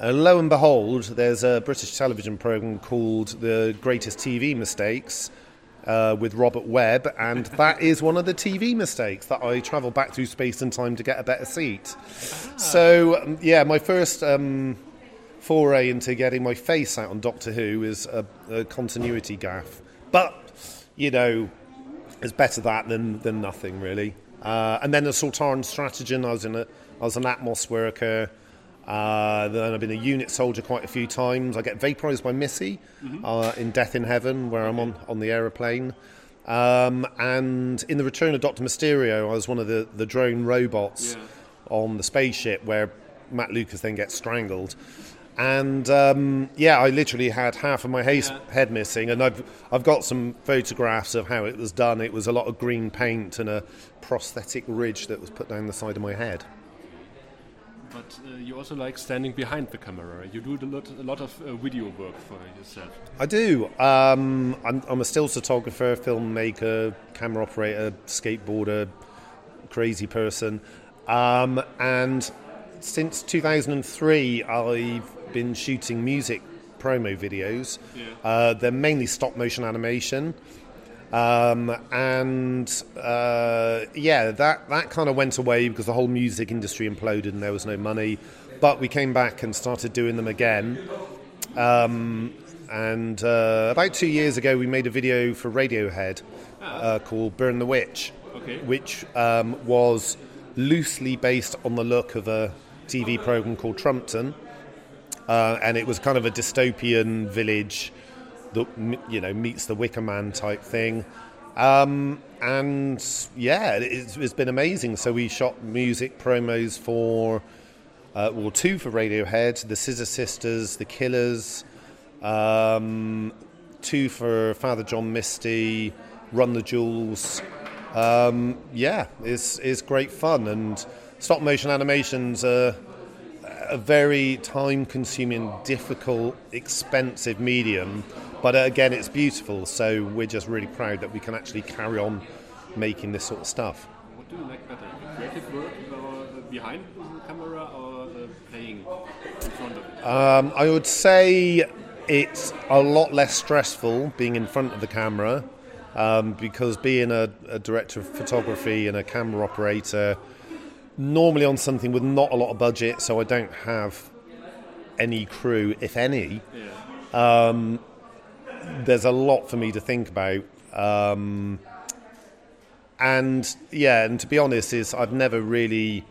And lo and behold, there's a British television program called The Greatest TV Mistakes uh, with Robert Webb, and that is one of the TV mistakes that I travel back through space and time to get a better seat. So, um, yeah, my first um, foray into getting my face out on Doctor Who is a, a continuity gaff. But, you know, it's better that than, than nothing, really. Uh, and then the Sontaran Stratagem, I was, in a, I was an Atmos worker. Uh, then I've been a unit soldier quite a few times. I get vaporized by Missy uh, in Death in Heaven, where I'm on, on the aeroplane. Um, and in The Return of Dr. Mysterio, I was one of the, the drone robots Yeah. on the spaceship where Matt Lucas then gets strangled. And um, yeah, I literally had half of my haze, head missing, and I've I've got some photographs of how it was done. It was a lot of green paint and a prosthetic ridge that was put down the side of my head. But uh, you also like standing behind the camera. You do a lot, a lot of uh, video work for yourself. I do. Um, I'm, I'm a still photographer, filmmaker, camera operator, skateboarder, crazy person. Um, and since 2003, I've been shooting music promo videos. Uh, they're mainly stop motion animation. Um, and uh, yeah, that, that kind of went away because the whole music industry imploded and there was no money. But we came back and started doing them again. Um, and uh, about two years ago, we made a video for Radiohead uh, called Burn the Witch, Okay. which um, was loosely based on the look of a TV program called Trumpton. Uh, and it was kind of a dystopian village m- you know meets the Wicker Man type thing. Um, and yeah, it's, it's been amazing. So we shot music promos for, uh, well, two for Radiohead, the Scissor Sisters, the Killers, um, two for Father John Misty, Run the Jewels. Um, yeah, it's, it's great fun. And stop motion animations are a very time consuming, difficult, expensive medium. But uh, again, it's beautiful. So we're just really proud that we can actually carry on making this sort of stuff. What do you like better, creative work or behind the camera or uh, playing in front of it? Um, I would say it's a lot less stressful being in front of the camera um, because being a, a director of photography and a camera operator, normally on something with not a lot of budget, so I don't have any crew, if any. Um, there's a lot for me to think about. Um, and yeah, and to be honest, is I've never really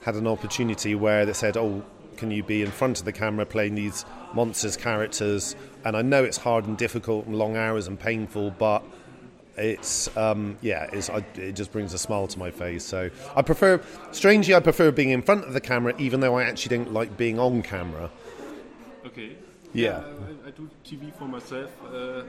had an opportunity where they said, "Oh, can you be in front of the camera playing these monsters characters?" And I know it's hard and difficult and long hours and painful, but it's um, yeah, it's, I, it just brings a smile to my face. So I prefer, strangely, I prefer being in front of the camera, even though I actually don't like being on camera. Okay. Yeah. I, I do TV for myself uh,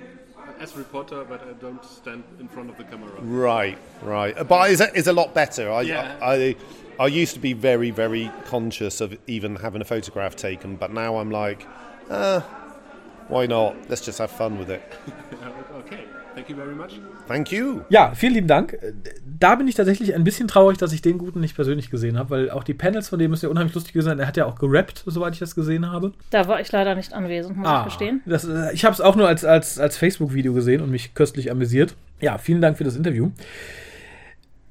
as a reporter, but I don't stand in front of the camera. Right, right. But it's a, it's a lot better. I, Yeah. I, I, I used to be very, very conscious of even having a photograph taken, but now I'm like, uh, why not? Let's just have fun with it. Thank you very much. Thank you. Ja, vielen lieben Dank. Da bin ich tatsächlich ein bisschen traurig, dass ich den Guten nicht persönlich gesehen habe, weil auch die Panels von dem müssen ja unheimlich lustig gewesen sein. Er hat ja auch gerappt, soweit ich das gesehen habe. Da war ich leider nicht anwesend, muss ich gestehen. Das, äh, ich habe es auch nur als, als, als Facebook-Video gesehen und mich köstlich amüsiert. Ja, vielen Dank für das Interview.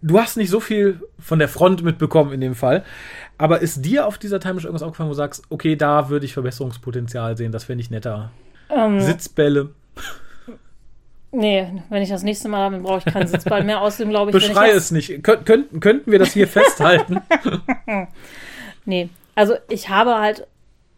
Du hast nicht so viel von der Front mitbekommen in dem Fall, aber ist dir auf dieser Time irgendwas aufgefallen, wo du sagst, okay, da würde ich Verbesserungspotenzial sehen, das fände ich netter. Ähm, Sitzbälle. Nee, wenn ich das nächste Mal habe, brauche ich keinen Sitzball mehr. Außerdem glaube ich, Beschrei ich es nicht. Kön könnten, könnten wir das hier festhalten? Nee, also ich habe halt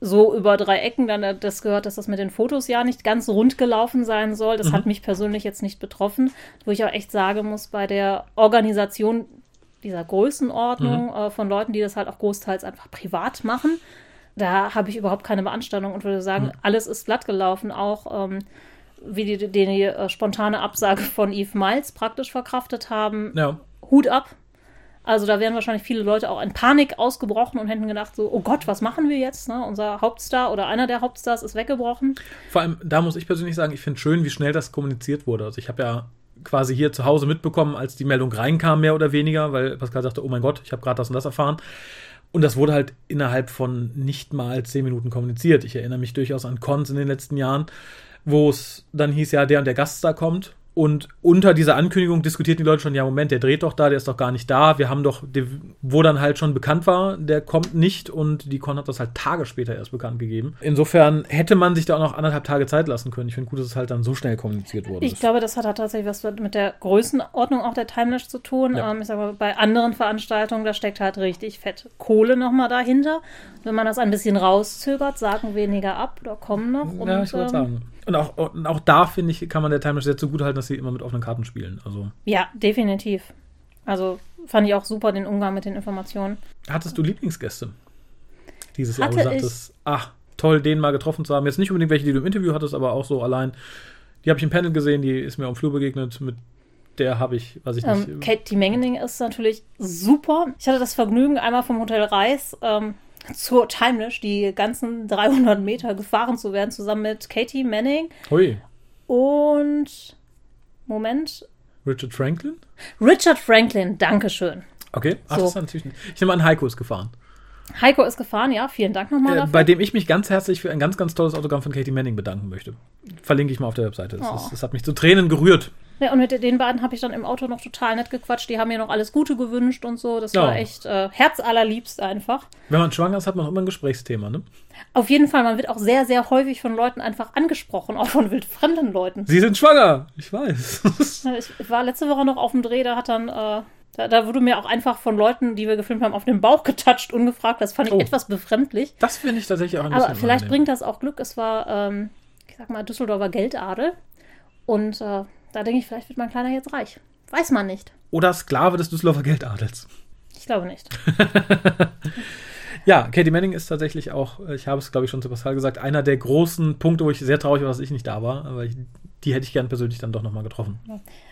so über drei Ecken dann das gehört, dass das mit den Fotos ja nicht ganz rund gelaufen sein soll. Das hat mich persönlich jetzt nicht betroffen, wo ich auch echt sagen muss, bei der Organisation dieser Größenordnung äh, von Leuten, die das halt auch großteils einfach privat machen, da habe ich überhaupt keine Beanstandung und würde sagen, alles ist glatt gelaufen, auch ähm, wie die, die, die äh, spontane Absage von Eve Miles praktisch verkraftet haben. ja. Hut ab. Also da wären wahrscheinlich viele Leute auch in Panik ausgebrochen und hätten gedacht so, oh Gott, was machen wir jetzt? Ne? Unser Hauptstar oder einer der Hauptstars ist weggebrochen. Vor allem, da muss ich persönlich sagen, ich finde schön, wie schnell das kommuniziert wurde. Also ich habe ja quasi hier zu Hause mitbekommen, als die Meldung reinkam, mehr oder weniger, weil Pascal sagte, oh mein Gott, ich habe gerade das und das erfahren. Und das wurde halt innerhalb von nicht mal zehn Minuten kommuniziert. Ich erinnere mich durchaus an Cons in den letzten Jahren, wo es dann hieß, ja, der und der Gaststar kommt. Und unter dieser Ankündigung diskutierten die Leute schon, ja, Moment, der dreht doch da, der ist doch gar nicht da. Wir haben doch, die- wo dann halt schon bekannt war, der kommt nicht und die Con hat das halt Tage später erst bekannt gegeben. Insofern hätte man sich da auch noch anderthalb Tage Zeit lassen können. Ich finde gut, dass es halt dann so schnell kommuniziert wurde. Ich glaube, das hat halt tatsächlich was mit der Größenordnung auch der Timelash zu tun. Ja. Ähm, ich sage mal, bei anderen Veranstaltungen, da steckt halt richtig fett Kohle nochmal dahinter. Wenn man das ein bisschen rauszögert, sagen weniger ab oder kommen noch. Und, ja, ich wollte ähm, sagen. Und auch, und auch da, finde ich, kann man der Timeless sehr zugute halten, dass sie immer mit offenen Karten spielen. Also, ja, definitiv. Also fand ich auch super den Umgang mit den Informationen. hattest du Lieblingsgäste dieses Jahr, wo Hatte du sagtest, ach, toll, den mal getroffen zu haben. Jetzt nicht unbedingt welche, die du im Interview hattest, aber auch so allein. Die habe ich im Panel gesehen, die ist mir am Flur begegnet. Mit der habe ich, weiß ich nicht. Ähm, Katie Mengening ist natürlich super. Ich hatte das Vergnügen, einmal vom Hotel Reis ähm, zur Timelash die ganzen 300 Meter gefahren zu werden, zusammen mit Katie Manning Hui, und Moment. Richard Franklin? Richard Franklin, Dankeschön. Okay, ach, So. das ist natürlich. Ich nehme an, Heiko ist gefahren. Heiko ist gefahren, ja, vielen Dank nochmal Äh, bei dem ich mich ganz herzlich für ein ganz, ganz tolles Autogramm von Katie Manning bedanken möchte. Verlinke ich mal auf der Webseite. Das, Oh. ist, das hat mich zu Tränen gerührt. Ja, und mit den beiden habe ich dann im Auto noch total nett gequatscht. Die haben mir noch alles Gute gewünscht und so. Das Ja. war echt äh, herzallerliebst einfach. Wenn man schwanger ist, hat man auch immer ein Gesprächsthema, ne? Auf jeden Fall, man wird auch sehr, sehr häufig von Leuten einfach angesprochen, auch von wildfremden Leuten. Sie sind schwanger, ich weiß. Ich war letzte Woche noch auf dem Dreh, da hat dann, äh, da, da wurde mir auch einfach von Leuten, die wir gefilmt haben, auf den Bauch getatscht, ungefragt. Das fand ich Oh. etwas befremdlich. Das finde ich tatsächlich auch ein bisschen Aber vielleicht unangenehm. bringt das auch Glück. Es war, ähm, ich sag mal, Düsseldorfer Geldadel. Und äh, da denke ich, vielleicht wird mein Kleiner jetzt reich. Weiß man nicht. Oder Sklave des Düsseldorfer Geldadels. Ich glaube nicht. Ja, Katie Manning ist tatsächlich auch, äh, ich habe es glaube ich schon zu Pascal gesagt, einer der großen Punkte, wo ich sehr traurig war, dass ich nicht da war. Aber ich, die hätte ich gern persönlich dann doch nochmal getroffen.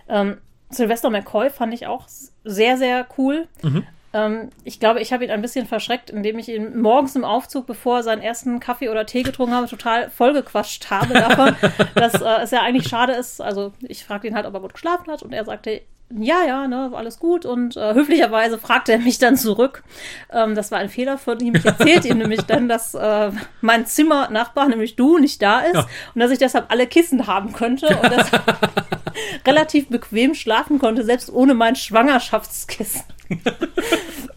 Ähm, Sylvester McCoy fand ich auch sehr, sehr cool. Mhm. Ähm, ich glaube, ich habe ihn ein bisschen verschreckt, indem ich ihn morgens im Aufzug, bevor er seinen ersten Kaffee oder Tee getrunken habe, total vollgequatscht habe davon, dass äh, es ja eigentlich schade ist. Also ich fragte ihn halt, ob er gut geschlafen hat und er sagte, ja, ja, ne, alles gut. Und äh, höflicherweise fragte er mich dann zurück. Ähm, das war ein Fehler von ihm. Ich erzählte ihm nämlich dann, dass äh, mein Zimmernachbar, nämlich du, nicht da ist Ja. und dass ich deshalb alle Kissen haben könnte und dass relativ bequem schlafen konnte, selbst ohne mein Schwangerschaftskissen.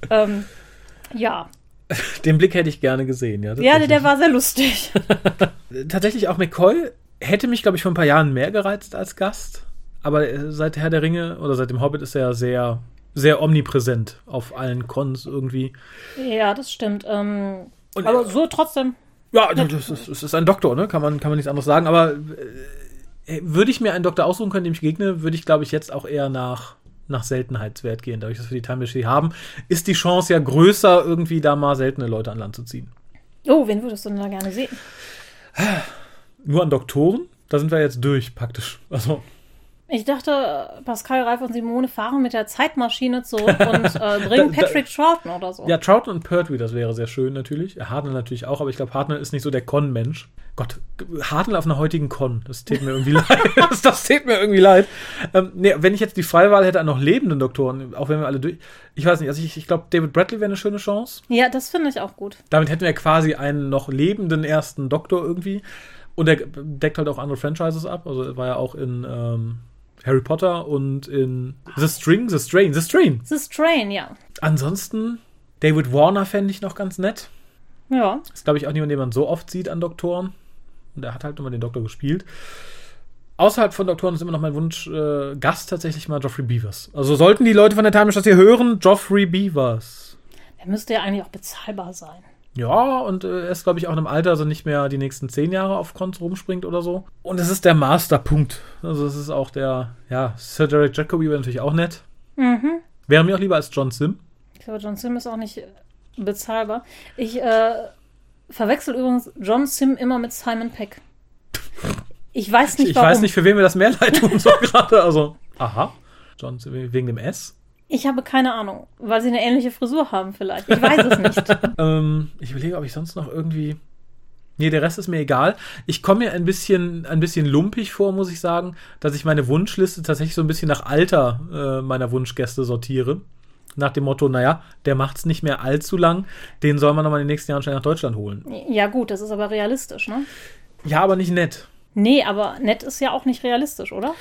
ähm, ja, Den Blick hätte ich gerne gesehen, ja. ja, der war sehr lustig. tatsächlich auch McCoy hätte mich, glaube ich, vor ein paar Jahren mehr gereizt als Gast. Aber äh, seit Herr der Ringe oder seit dem Hobbit ist er sehr, sehr omnipräsent auf allen Cons irgendwie. ja, das stimmt. Ähm, Und- aber so trotzdem. Ja, das ist, das ist ein Doktor, ne? Kann man, kann man nichts anderes sagen. Aber äh, würde ich mir einen Doktor aussuchen können, dem ich gegne, würde ich, glaube ich, jetzt auch eher nach, nach Seltenheitswert gehen. Dadurch, dass wir die Time Machine haben, ist die Chance ja größer, irgendwie da mal seltene Leute an Land zu ziehen. Oh, wen würdest du denn da gerne sehen? Nur an Doktoren? Da sind wir jetzt durch, praktisch. Also, Ich dachte, Pascal, Ralf und Simone fahren mit der Zeitmaschine zurück und äh, bringen Da- da- Patrick Troughton oder so. Ja, Troughton und Pertwee, das wäre sehr schön natürlich. Hartnell natürlich auch, aber ich glaube, Hartnell ist nicht so der Con-Mensch. Gott, Hartnell auf einer heutigen Con, das tät mir irgendwie leid. Das, das tät mir irgendwie leid. Ähm, nee, wenn ich jetzt die Freiwahl hätte an noch lebenden Doktoren, auch wenn wir alle durch. Ich weiß nicht, also ich, ich glaube, David Bradley wäre eine schöne Chance. Ja, das finde ich auch gut. Damit hätten wir quasi einen noch lebenden ersten Doktor irgendwie. Und er deckt halt auch andere Franchises ab. Also er war ja auch in ähm, Harry Potter und in The String, The Strain, The Strain. The Strain, ja. Ansonsten, David Warner fände ich noch ganz nett. Ja. Ist, glaube ich, auch niemand, den man so oft sieht an Doktoren. Und er hat halt immer den Doktor gespielt. Außerhalb von Doktoren ist immer noch mein Wunsch, äh, Gast tatsächlich mal Geoffrey Beavers. Also sollten die Leute von der Time das hier hören, Geoffrey Beavers. Der müsste ja eigentlich auch bezahlbar sein. Ja, und äh, er ist, glaube ich, auch in einem Alter, also nicht mehr die nächsten zehn Jahre auf Cons rumspringt oder so. Und es ist der Masterpunkt. Also es ist auch der, ja, Sir Derek Jacobi wäre natürlich auch nett. Mhm. Wäre mir auch lieber als John Sim. Ich glaube, John Sim ist auch nicht bezahlbar. Ich äh, verwechsel übrigens John Sim immer mit Simon Peck. Ich weiß nicht Ich warum. weiß nicht, für wen wir das mehr leid tun so gerade. Also, aha. John Sim, wegen dem S. Ich habe keine Ahnung, weil sie eine ähnliche Frisur haben vielleicht. Ich weiß es nicht. Ähm, ich überlege, ob ich sonst noch irgendwie. Nee, der Rest ist mir egal. Ich komme mir ein bisschen, ein bisschen lumpig vor, muss ich sagen, dass ich meine Wunschliste tatsächlich so ein bisschen nach Alter äh, meiner Wunschgäste sortiere. Nach dem Motto, naja, der macht's nicht mehr allzu lang, den soll man nochmal in den nächsten Jahren schnell nach Deutschland holen. Ja, gut, das ist aber realistisch, ne? Ja, aber nicht nett. Nee, aber nett ist ja auch nicht realistisch, oder?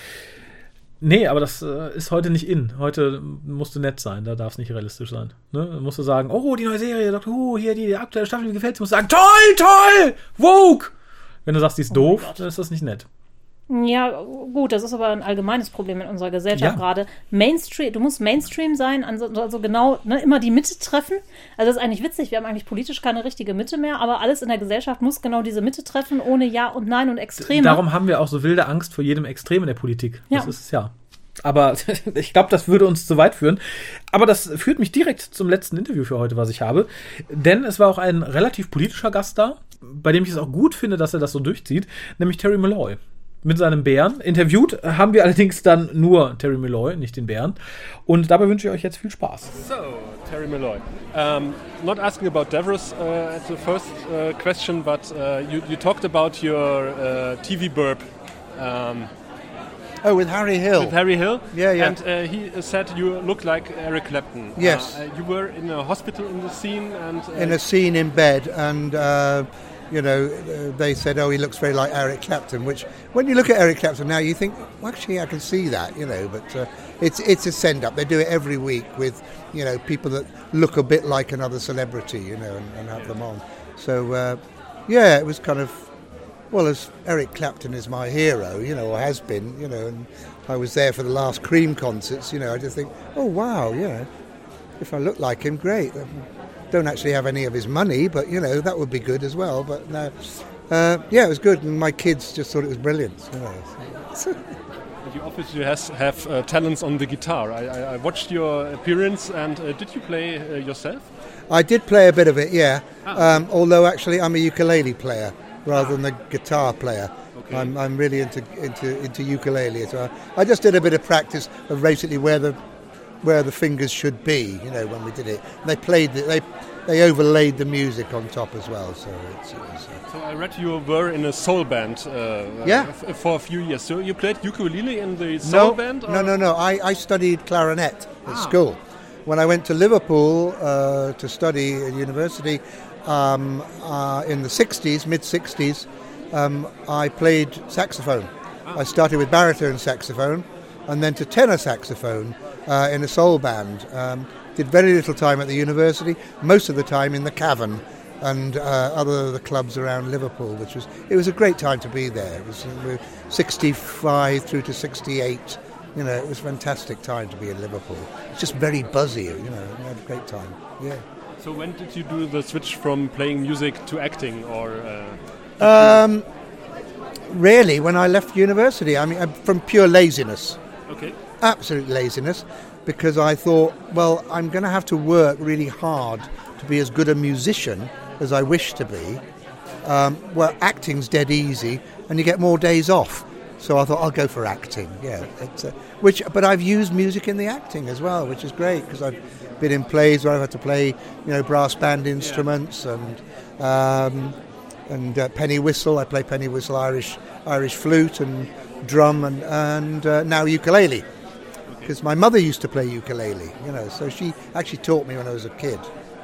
Nee, aber das äh, ist heute nicht in. Heute musst du nett sein, da darf es nicht realistisch sein. Ne? Dann musst du sagen, oh, die neue Serie, Dr. Who, hier die, die aktuelle Staffel, wie gefällt's? Du musst sagen, toll, toll, Vogue! Wenn du sagst, die ist doof, dann ist das nicht nett. Ja, gut, das ist aber ein allgemeines Problem in unserer Gesellschaft Ja. gerade. Mainstream, du musst Mainstream sein, also, genau, ne, immer die Mitte treffen. Also das ist eigentlich witzig, wir haben eigentlich politisch keine richtige Mitte mehr, aber alles in der Gesellschaft muss genau diese Mitte treffen, ohne Ja und Nein und Extreme. Darum haben wir auch so wilde Angst vor jedem Extrem in der Politik. Das Ja. ist es ja. Aber ich glaube, das würde uns zu weit führen. Aber das führt mich direkt zum letzten Interview für heute, was ich habe. Denn es war auch ein relativ politischer Gast da, bei dem ich es auch gut finde, dass er das so durchzieht, nämlich Terry Malloy. Mit seinem Bären. Interviewt haben wir allerdings dann nur Terry Malloy, nicht den Bären. Und dabei wünsche ich euch jetzt viel Spaß. So, Terry Malloy. Um, not asking about Davros uh, at the first uh, question, but uh, you, you talked about your uh, TV burp um, Oh, with Harry Hill. with Harry Hill. Yeah, yeah. And uh, he uh, said you look like Eric Clapton. Yes. Uh, you were in a hospital in the scene and. Uh, in a scene in bed, and uh, you know they said, "Oh, he looks very like Eric Clapton." Which, when you look at Eric Clapton now, you think, well, "Actually, I can see that," you know. But uh, it's it's a send up. They do it every week with you know people that look a bit like another celebrity, you know, and, and have them on. So uh, yeah, it was kind of well, as Eric Clapton is my hero, you know, or has been, you know, and I was there for the last Cream concerts, you know, I just think, oh wow, you know, if I look like him, great. Don't actually have any of his money, but you know that would be good as well. But no, uh, yeah, it was good, and my kids just thought it was brilliant. You know. You obviously has, have uh, talents on the guitar. I, I, I watched your appearance, and uh, did you play uh, yourself? I did play a bit of it, yeah. Um, although actually, I'm a ukulele player rather than a guitar player. Okay. I'm, I'm really into, into into ukulele as well. I just did a bit of practice of basically where the where the fingers should be, you know, when we did it. And they played the, they they overlaid the music on top as well. So it's, it was, uh, So I read you were in a soul band. Uh, Yeah. f- for a few years. So you played ukulele in the soul no, band? no, or- no, no. I, I studied clarinet at Ah. school. When I went to Liverpool uh, to study at university um, uh, in the 60s, mid 60s, um, I played saxophone. Ah. I started with baritone saxophone and then to tenor saxophone uh, in a soul band. Um, did very little time at the university, most of the time in the Cavern and uh, other the clubs around Liverpool, which was it was a great time to be there. It was uh, 65 through to 68. You know, it was a fantastic time to be in Liverpool. It's just very buzzy. You know, we had a great time. Yeah. So when did you do the switch from playing music to acting, or? Uh, Um, really, when I left university, I mean, uh, from pure laziness. okay. Absolute laziness because I thought, well, I'm going to have to work really hard to be as good a musician as I wish to be. Um, well, acting's dead easy, and you get more days off. So I thought I'll go for acting. Yeah, it's, uh, which, but I've used music in the acting as well, which is great because I've been in plays where I've had to play, you know, brass band instruments and um, and uh, penny whistle. I play penny whistle, Irish Irish flute and drum, and and uh, now ukulele because my mother used to play ukulele, you know, so she actually taught me when I was a kid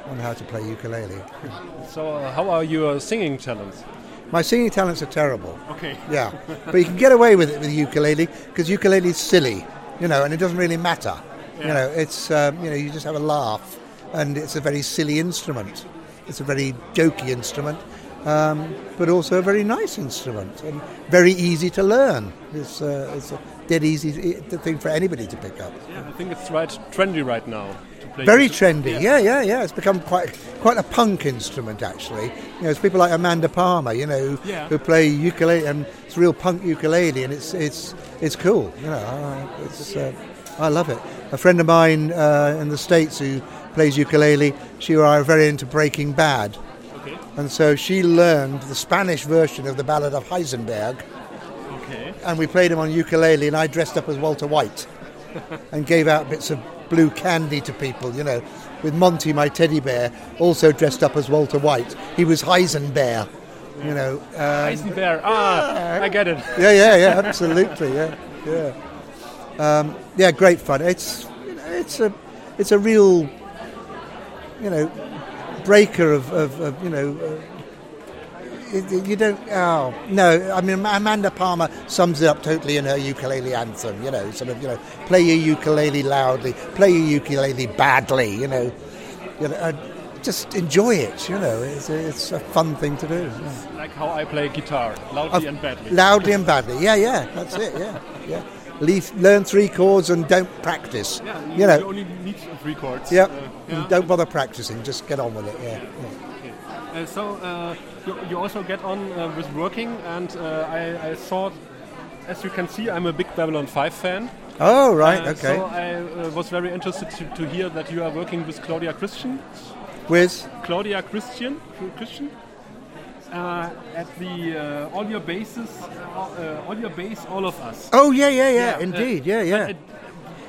on how to play ukulele. So uh, how are your singing talents? My singing talents are terrible, Okay. yeah, but you can get away with it with ukulele because ukulele is silly, you know, and it doesn't really matter. You know, it's um, you know you just have a laugh, and it's a very silly instrument. It's a very jokey instrument, um, but also a very nice instrument and very easy to learn. It's uh, it's a dead easy thing for anybody to pick up. Yeah, I think it's right trendy right now. Very trendy, yeah, yeah, yeah. It's become quite quite a punk instrument, actually. You know, it's people like Amanda Palmer, you know, who, Yeah. who play ukulele, and it's real punk ukulele, and it's it's it's cool. You know, I- it's uh, I love it. A friend of mine uh, in the states who plays ukulele, she and I are very into Breaking Bad. And so she learned the Spanish version of the Ballad of Heisenberg, Okay. and we played him on ukulele, and I dressed up as Walter White and gave out bits of blue candy to people, you know, with Monty, my teddy bear, also dressed up as Walter White. He was Heisenbear, you know. Um, Heisenberg. Ah, I get it. yeah, yeah, yeah, absolutely, yeah, yeah. Um, yeah, great fun. It's you know, it's a it's a real you know breaker of, of, of you know. Uh, you don't. Oh no! I mean, Amanda Palmer sums it up totally in her ukulele anthem. You know, sort of. You know, play your ukulele loudly, play your ukulele badly. You know, you know, uh, just enjoy it. You know, it's a, it's a fun thing to do. yeah. Like how I play guitar, loudly and badly. Loudly and badly. Yeah, yeah, that's it. Yeah, yeah. Leave, learn three chords and don't practice. yeah, you know. only need three chords. Yep. Uh, yeah. Don't bother practicing. Just get on with it. Yeah. yeah. Uh, so uh, you, you also get on uh, with working, and uh, I, I thought, as you can see, I'm a big Babylon 5 fan. Oh right. Uh, okay. So I uh, was very interested to, to hear that you are working with Claudia Christian. With Claudia Christian, Christian, uh, at the uh, all your bases, uh, all your base, all of us. oh yeah, yeah, yeah. Yeah, uh, indeed. yeah, yeah. It-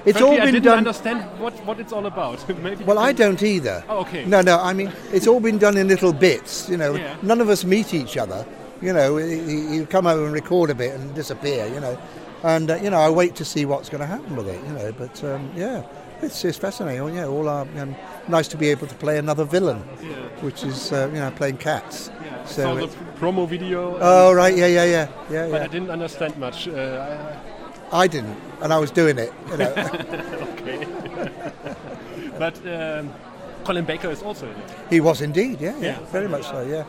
it's frankly, all I been didn't done. understand what, what it's all about. Maybe Well, I don't either. Oh, okay. No, no. I mean, it's all been done in little bits. You know, Yeah. none of us meet each other. You know, you you come over and record a bit and disappear. You know, and uh, you know, I wait to see what's going to happen with it. You know, but um, yeah, it's, it's fascinating. Yeah, all our um, nice to be able to play another villain, Yeah. which is uh, you know playing cats. Yeah. So the promo video. Oh right, yeah, yeah, yeah, yeah, But I didn't understand much. Uh, I didn't, and I was doing it. You know. okay. but um, Colin Baker is also in it. He was indeed, yeah, yeah, Yeah. very much so, yeah.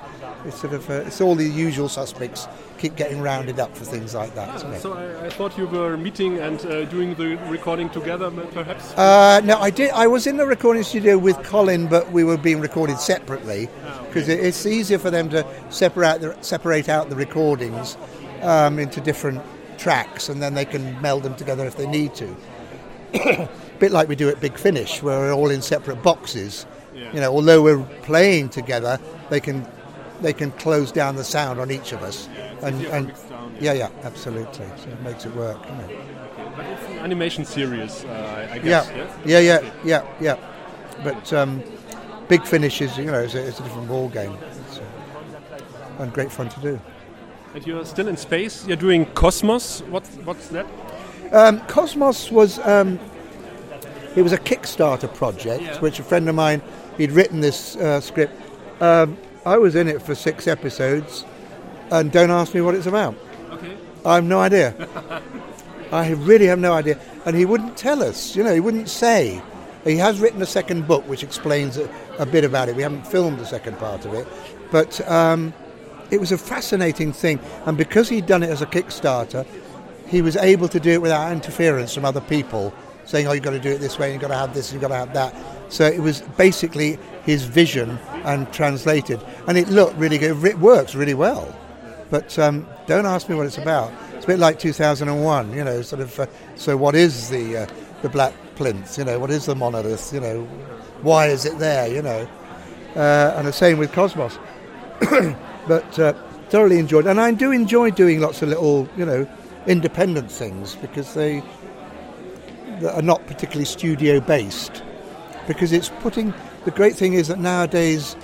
It's sort of, uh, it's all the usual suspects keep getting rounded up for things like that, isn't? So I, I thought you were meeting and uh, doing the recording together, perhaps. Uh, no, I did. I was in the recording studio with Colin, but we were being recorded separately because it's easier for them to separate the, separate out the recordings um, into different tracks, and then they can meld them together if they need to. bit like we do at Big Finish, where we're all in separate boxes. Yeah. You know, although we're playing together, they can they can close down the sound on each of us. and, and mix down, yeah, yeah, absolutely. So it makes it work. You know. But it's an animation series, uh, I, I Yeah, guess. yeah, yeah, yeah, yeah. But um, Big Finish is, you know, it's a, it's a different ball game. Uh, and great fun to do. And you're still in space. You're doing Cosmos. What's what's that? Um, Cosmos was um, it was a Kickstarter project, Yeah. which a friend of mine he'd written this uh, script. Um, I was in it for six episodes, and don't ask me what it's about. Okay. I have no idea. I really have no idea. And he wouldn't tell us, you know, he wouldn't say. He has written a second book which explains a, a bit about it. We haven't filmed the second part of it. But um, it was a fascinating thing. And because he'd done it as a Kickstarter, he was able to do it without interference from other people saying, oh, you've got to do it this way, you've got to have this, you've got to have that. So it was basically his vision and translated. And it looked really good. It works really well. But um, don't ask me what it's about. It's a bit like 2001, you know, sort of. Uh, so, what is the uh, the black plinth? You know, what is the monolith? You know, why is it there? You know, uh, and the same with Cosmos. but uh, thoroughly enjoyed, and I do enjoy doing lots of little, you know, independent things because they, they are not particularly studio based. Because it's putting the great thing is that nowadays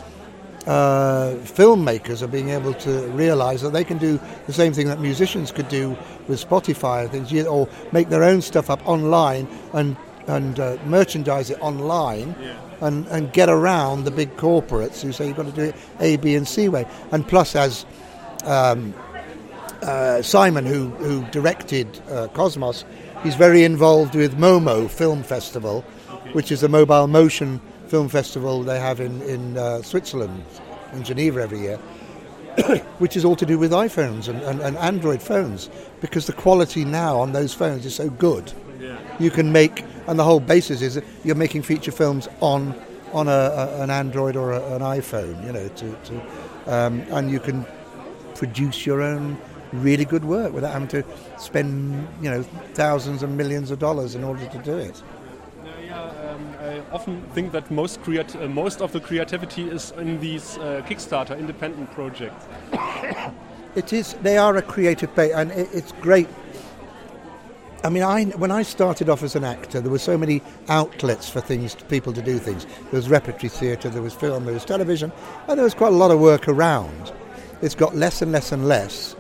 uh, filmmakers are being able to realise that they can do the same thing that musicians could do with Spotify and things, or make their own stuff up online and and uh, merchandise it online, and and get around the big corporates who say you've got to do it A, B, and C way. And plus, as um, uh, Simon, who who directed uh, Cosmos, he's very involved with MoMo Film Festival, which is the mobile motion film festival they have in in uh, Switzerland, in Geneva every year, which is all to do with iPhones and, and, and Android phones, because the quality now on those phones is so good. Yeah. You can make, and the whole basis is that you're making feature films on on a, a, an Android or a, an iPhone, you know, to, to um, and you can produce your own really good work without having to spend, you know, thousands and millions of dollars in order to do it. Yeah, often think that most creat- uh, most of the creativity is in these uh, Kickstarter independent projects. It is. They are a creative base, and it, it's great. I mean, I when I started off as an actor, there were so many outlets for things, people to do things. There was repertory theatre, there was film, there was television, and there was quite a lot of work around. It's got less and less and less,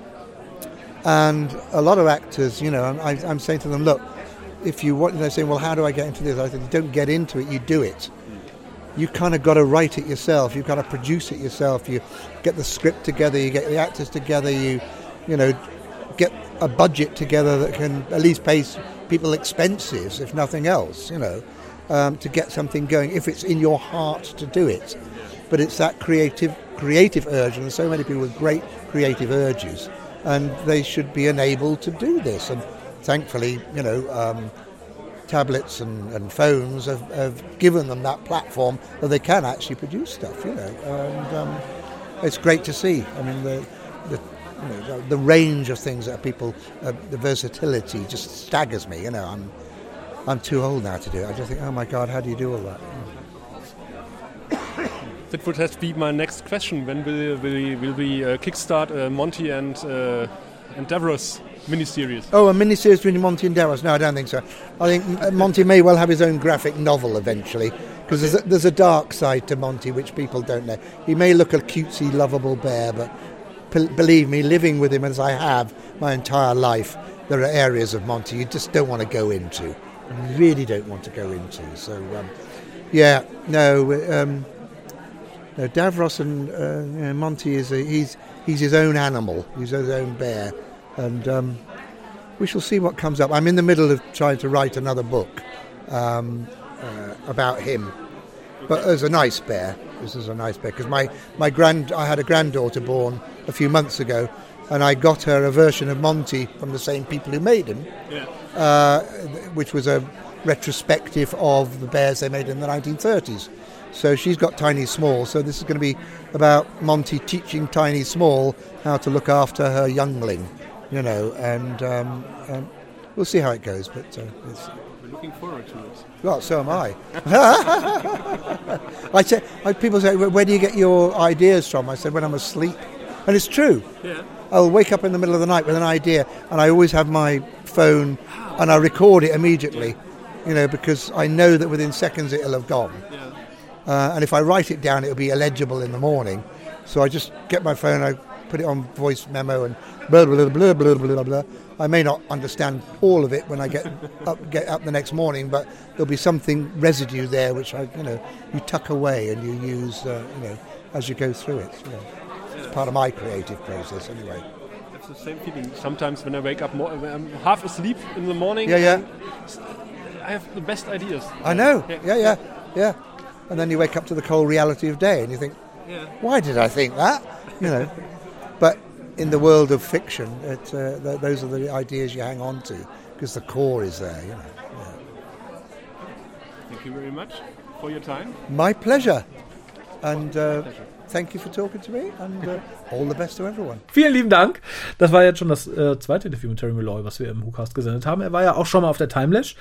and a lot of actors, you know, I- I'm saying to them, look, if you want, they're saying, well, how do I get into this? I said, you don't get into it, you do it you kind of got to write it yourself. You've got to produce it yourself. You get the script together. You get the actors together. You, you know, get a budget together that can at least pay people expenses, if nothing else. You know, um, to get something going. If it's in your heart to do it, but it's that creative, creative urge, and there's so many people with great creative urges, and they should be enabled to do this. And thankfully, you know. Um, tablets and, and phones have, have given them that platform that they can actually produce stuff, you know. And um, it's great to see. I mean, the, the, you know, the, range of things that people, uh, the versatility just staggers me, you know. I'm, I'm too old now to do it. I just think, oh my God, how do you do all that? That would have to be my next question. When will will will we uh, kickstart uh, Monty and uh, and Davros miniseries? Oh, a miniseries between Monty and Dallas? No, I don't think so. I think Monty may well have his own graphic novel eventually, because there's, a- there's a dark side to Monty which people don't know. He may look a cutesy, lovable bear, but p- believe me, living with him as I have my entire life, there are areas of Monty you just don't want to go into. You really don't want to go into. So, um, yeah, no, um, no, Davros and uh, yeah, Monty is a, he's he's his own animal. He's his own bear, and um, we shall see what comes up. I'm in the middle of trying to write another book um, uh, about him, but as a nice bear. This is a nice bear because my my grand I had a granddaughter born a few months ago, and I got her a version of Monty from the same people who made him, uh, which was a retrospective of the bears they made in the 1930s. So she's got Tiny Small. So this is going to be about Monty teaching Tiny Small how to look after her youngling, you know, and um, um, we'll see how it goes. But uh, it's, We're looking forward to it. well, so am I. I say, I, people say, "Where- where do you get your ideas from? I said, when I'm asleep. And it's true. Yeah. I'll wake up in the middle of the night with an idea, and I always have my phone, and I record it immediately, you know, because I know that within seconds it'll have gone. Yeah. Uh, and if I write it down, it'll be illegible in the morning. So I just get my phone, I put it on voice memo, and blah blah blah blah blah blah blah. I may not understand all of it when I get up get up the next morning, but there'll be something residue there which I you know you tuck away and you use uh, you know as you go through it. You know. It's part of my creative process anyway. It's the same feeling sometimes when I wake up more, I'm half asleep in the morning. Yeah, yeah. I have the best ideas. I know. Yeah, yeah, yeah. And then you wake up to the cold reality of day, and you think, why did I think that? You know. but in the world of fiction, it, uh, th- those are the ideas you hang on to because the core is there. You know. Thank you very much for your time. My pleasure. And uh, thank you for talking to me, and uh, all the best to everyone. Vielen lieben Dank. Das war jetzt schon das äh, zweite Interview mit Terry Malloy, was wir im WhoCast gesendet haben. Er war ja auch schon mal auf der Timelash.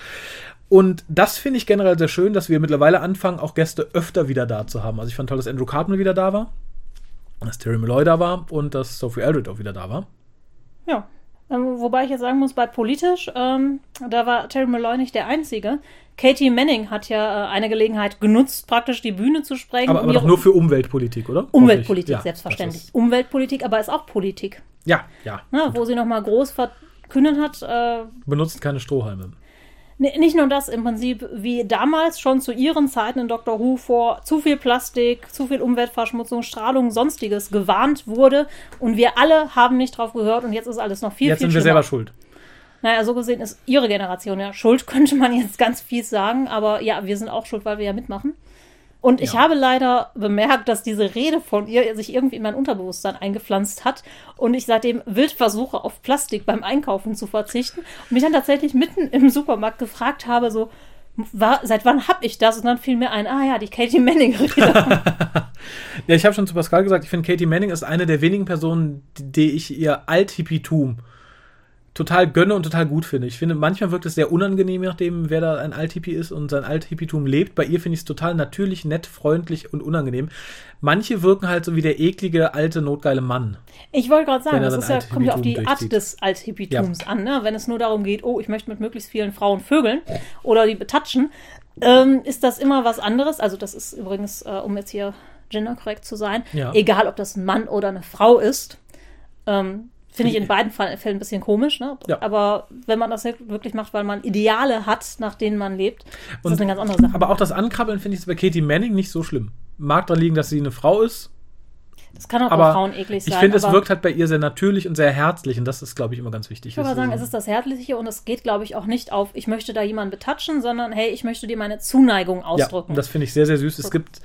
Und das finde ich generell sehr schön, dass wir mittlerweile anfangen, auch Gäste öfter wieder da zu haben. Also ich fand toll, dass Andrew Cartman wieder da war, dass Terry Malloy da war und dass Sophie Aldred auch wieder da war. Ja. Ähm, wobei ich jetzt sagen muss, bei politisch, ähm, da war Terry Malloy nicht der Einzige. Katie Manning hat ja äh, eine Gelegenheit genutzt, praktisch die Bühne zu sprengen. Aber, aber doch nur für Umweltpolitik, oder? Umweltpolitik, Ja, selbstverständlich. Umweltpolitik, aber ist auch Politik. Ja, ja. Ne, wo sie nochmal groß verkündet hat, äh, Benutzt keine Strohhalme. Nicht nur das, im Prinzip wie damals schon zu ihren Zeiten in Doctor Who vor zu viel Plastik, zu viel Umweltverschmutzung, Strahlung, sonstiges gewarnt wurde und wir alle haben nicht drauf gehört und jetzt ist alles noch viel, Jetzt viel sind wir schlimmer. selber schuld. Naja, so gesehen ist ihre Generation ja schuld, könnte man jetzt ganz fies sagen, aber ja, wir sind auch schuld, weil wir ja mitmachen. Und ich Ja. habe leider bemerkt, dass diese Rede von ihr sich irgendwie in mein Unterbewusstsein eingepflanzt hat und ich seitdem wild versuche, auf Plastik beim Einkaufen zu verzichten und mich dann tatsächlich mitten im Supermarkt gefragt habe, so, war, seit wann habe ich das? Und dann fiel mir ein, ah ja, die Katie Manning-Rede. Ja, ich habe schon zu Pascal gesagt, ich finde, Katie Manning ist eine der wenigen Personen, die, die ich ihr Althippitum total gönne und total gut finde. Ich finde, manchmal wirkt es sehr unangenehm, je nachdem, wer da ein Althippie ist und sein Althippitum lebt. Bei ihr finde ich es total natürlich, nett, freundlich und unangenehm. Manche wirken halt so wie der eklige, alte, notgeile Mann. Ich wollte gerade sagen, das ist ja, kommt ja auf die Art des Althippitums an, ne? Wenn es nur darum geht, oh, ich möchte mit möglichst vielen Frauen vögeln oder die betatschen, ähm, ist das immer was anderes. Also das ist übrigens, äh, um jetzt hier genderkorrekt zu sein, Ja. egal ob das ein Mann oder eine Frau ist. Ähm, Finde ich in beiden Fällen ein bisschen komisch, ne? Ja. Aber wenn man das wirklich macht, weil man Ideale hat, nach denen man lebt, ist Und- das eine ganz andere Sache. Aber auch das Ankrabbeln finde ich bei Katie Manning nicht so schlimm. Mag daran liegen, dass sie eine Frau ist, das kann auch bei Frauen eklig sein. ich finde, es wirkt halt bei ihr sehr natürlich und sehr herzlich und das ist, glaube ich, immer ganz wichtig. Ich würde sagen, es ist das Herzliche und es geht, glaube ich, auch nicht auf, ich möchte da jemanden betatschen, sondern hey, ich möchte dir meine Zuneigung Ja, ausdrücken. und das finde ich sehr, sehr süß. Es gibt,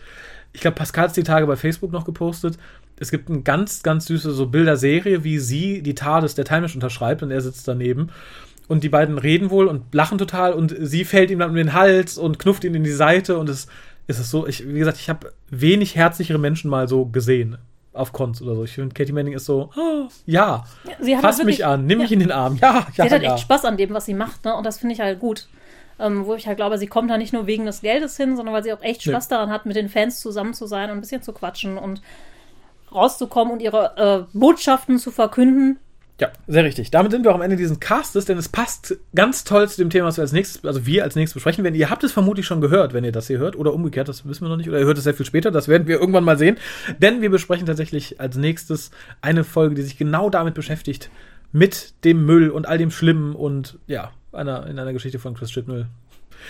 ich glaube, Pascal hat die Tage bei Facebook noch gepostet. Es gibt eine ganz, ganz süße so Bilderserie, wie sie die TARDIS der Timesh unterschreibt und er sitzt daneben. Und die beiden reden wohl und lachen total und sie fällt ihm dann um den Hals und knufft ihn in die Seite und es, es ist so, ich, wie gesagt, ich habe wenig herzlichere Menschen mal so gesehen auf Cons oder so. Ich finde, Katie Manning ist so, ah, ja, sie hat fass halt mich wirklich- an, nimm mich ja. in den Arm, ja, ja, Sie hat halt ja. echt Spaß an dem, was sie macht, ne? Und das finde ich halt gut. Ähm, wo ich halt glaube, sie kommt da nicht nur wegen des Geldes hin, sondern weil sie auch echt Nee. Spaß daran hat, mit den Fans zusammen zu sein und ein bisschen zu quatschen und rauszukommen und ihre äh, Botschaften zu verkünden. Ja, sehr richtig. Damit sind wir auch am Ende dieses Castes, denn es passt ganz toll zu dem Thema, was wir als nächstes, also wir als nächstes besprechen werden. Ihr habt es vermutlich schon gehört, wenn ihr das hier hört, oder umgekehrt, das wissen wir noch nicht, oder ihr hört es sehr viel später, das werden wir irgendwann mal sehen. Denn wir besprechen tatsächlich als nächstes eine Folge, die sich genau damit beschäftigt, mit dem Müll und all dem Schlimmen und ja, einer, in einer Geschichte von Chris Chibnall.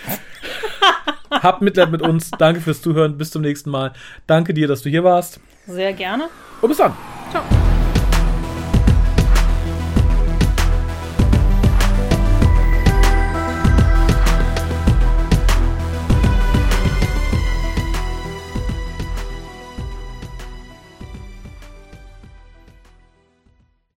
Habt Mitleid mit uns. Danke fürs Zuhören. Bis zum nächsten Mal. Danke dir, dass du hier warst. Sehr gerne. Und bis dann. Ciao.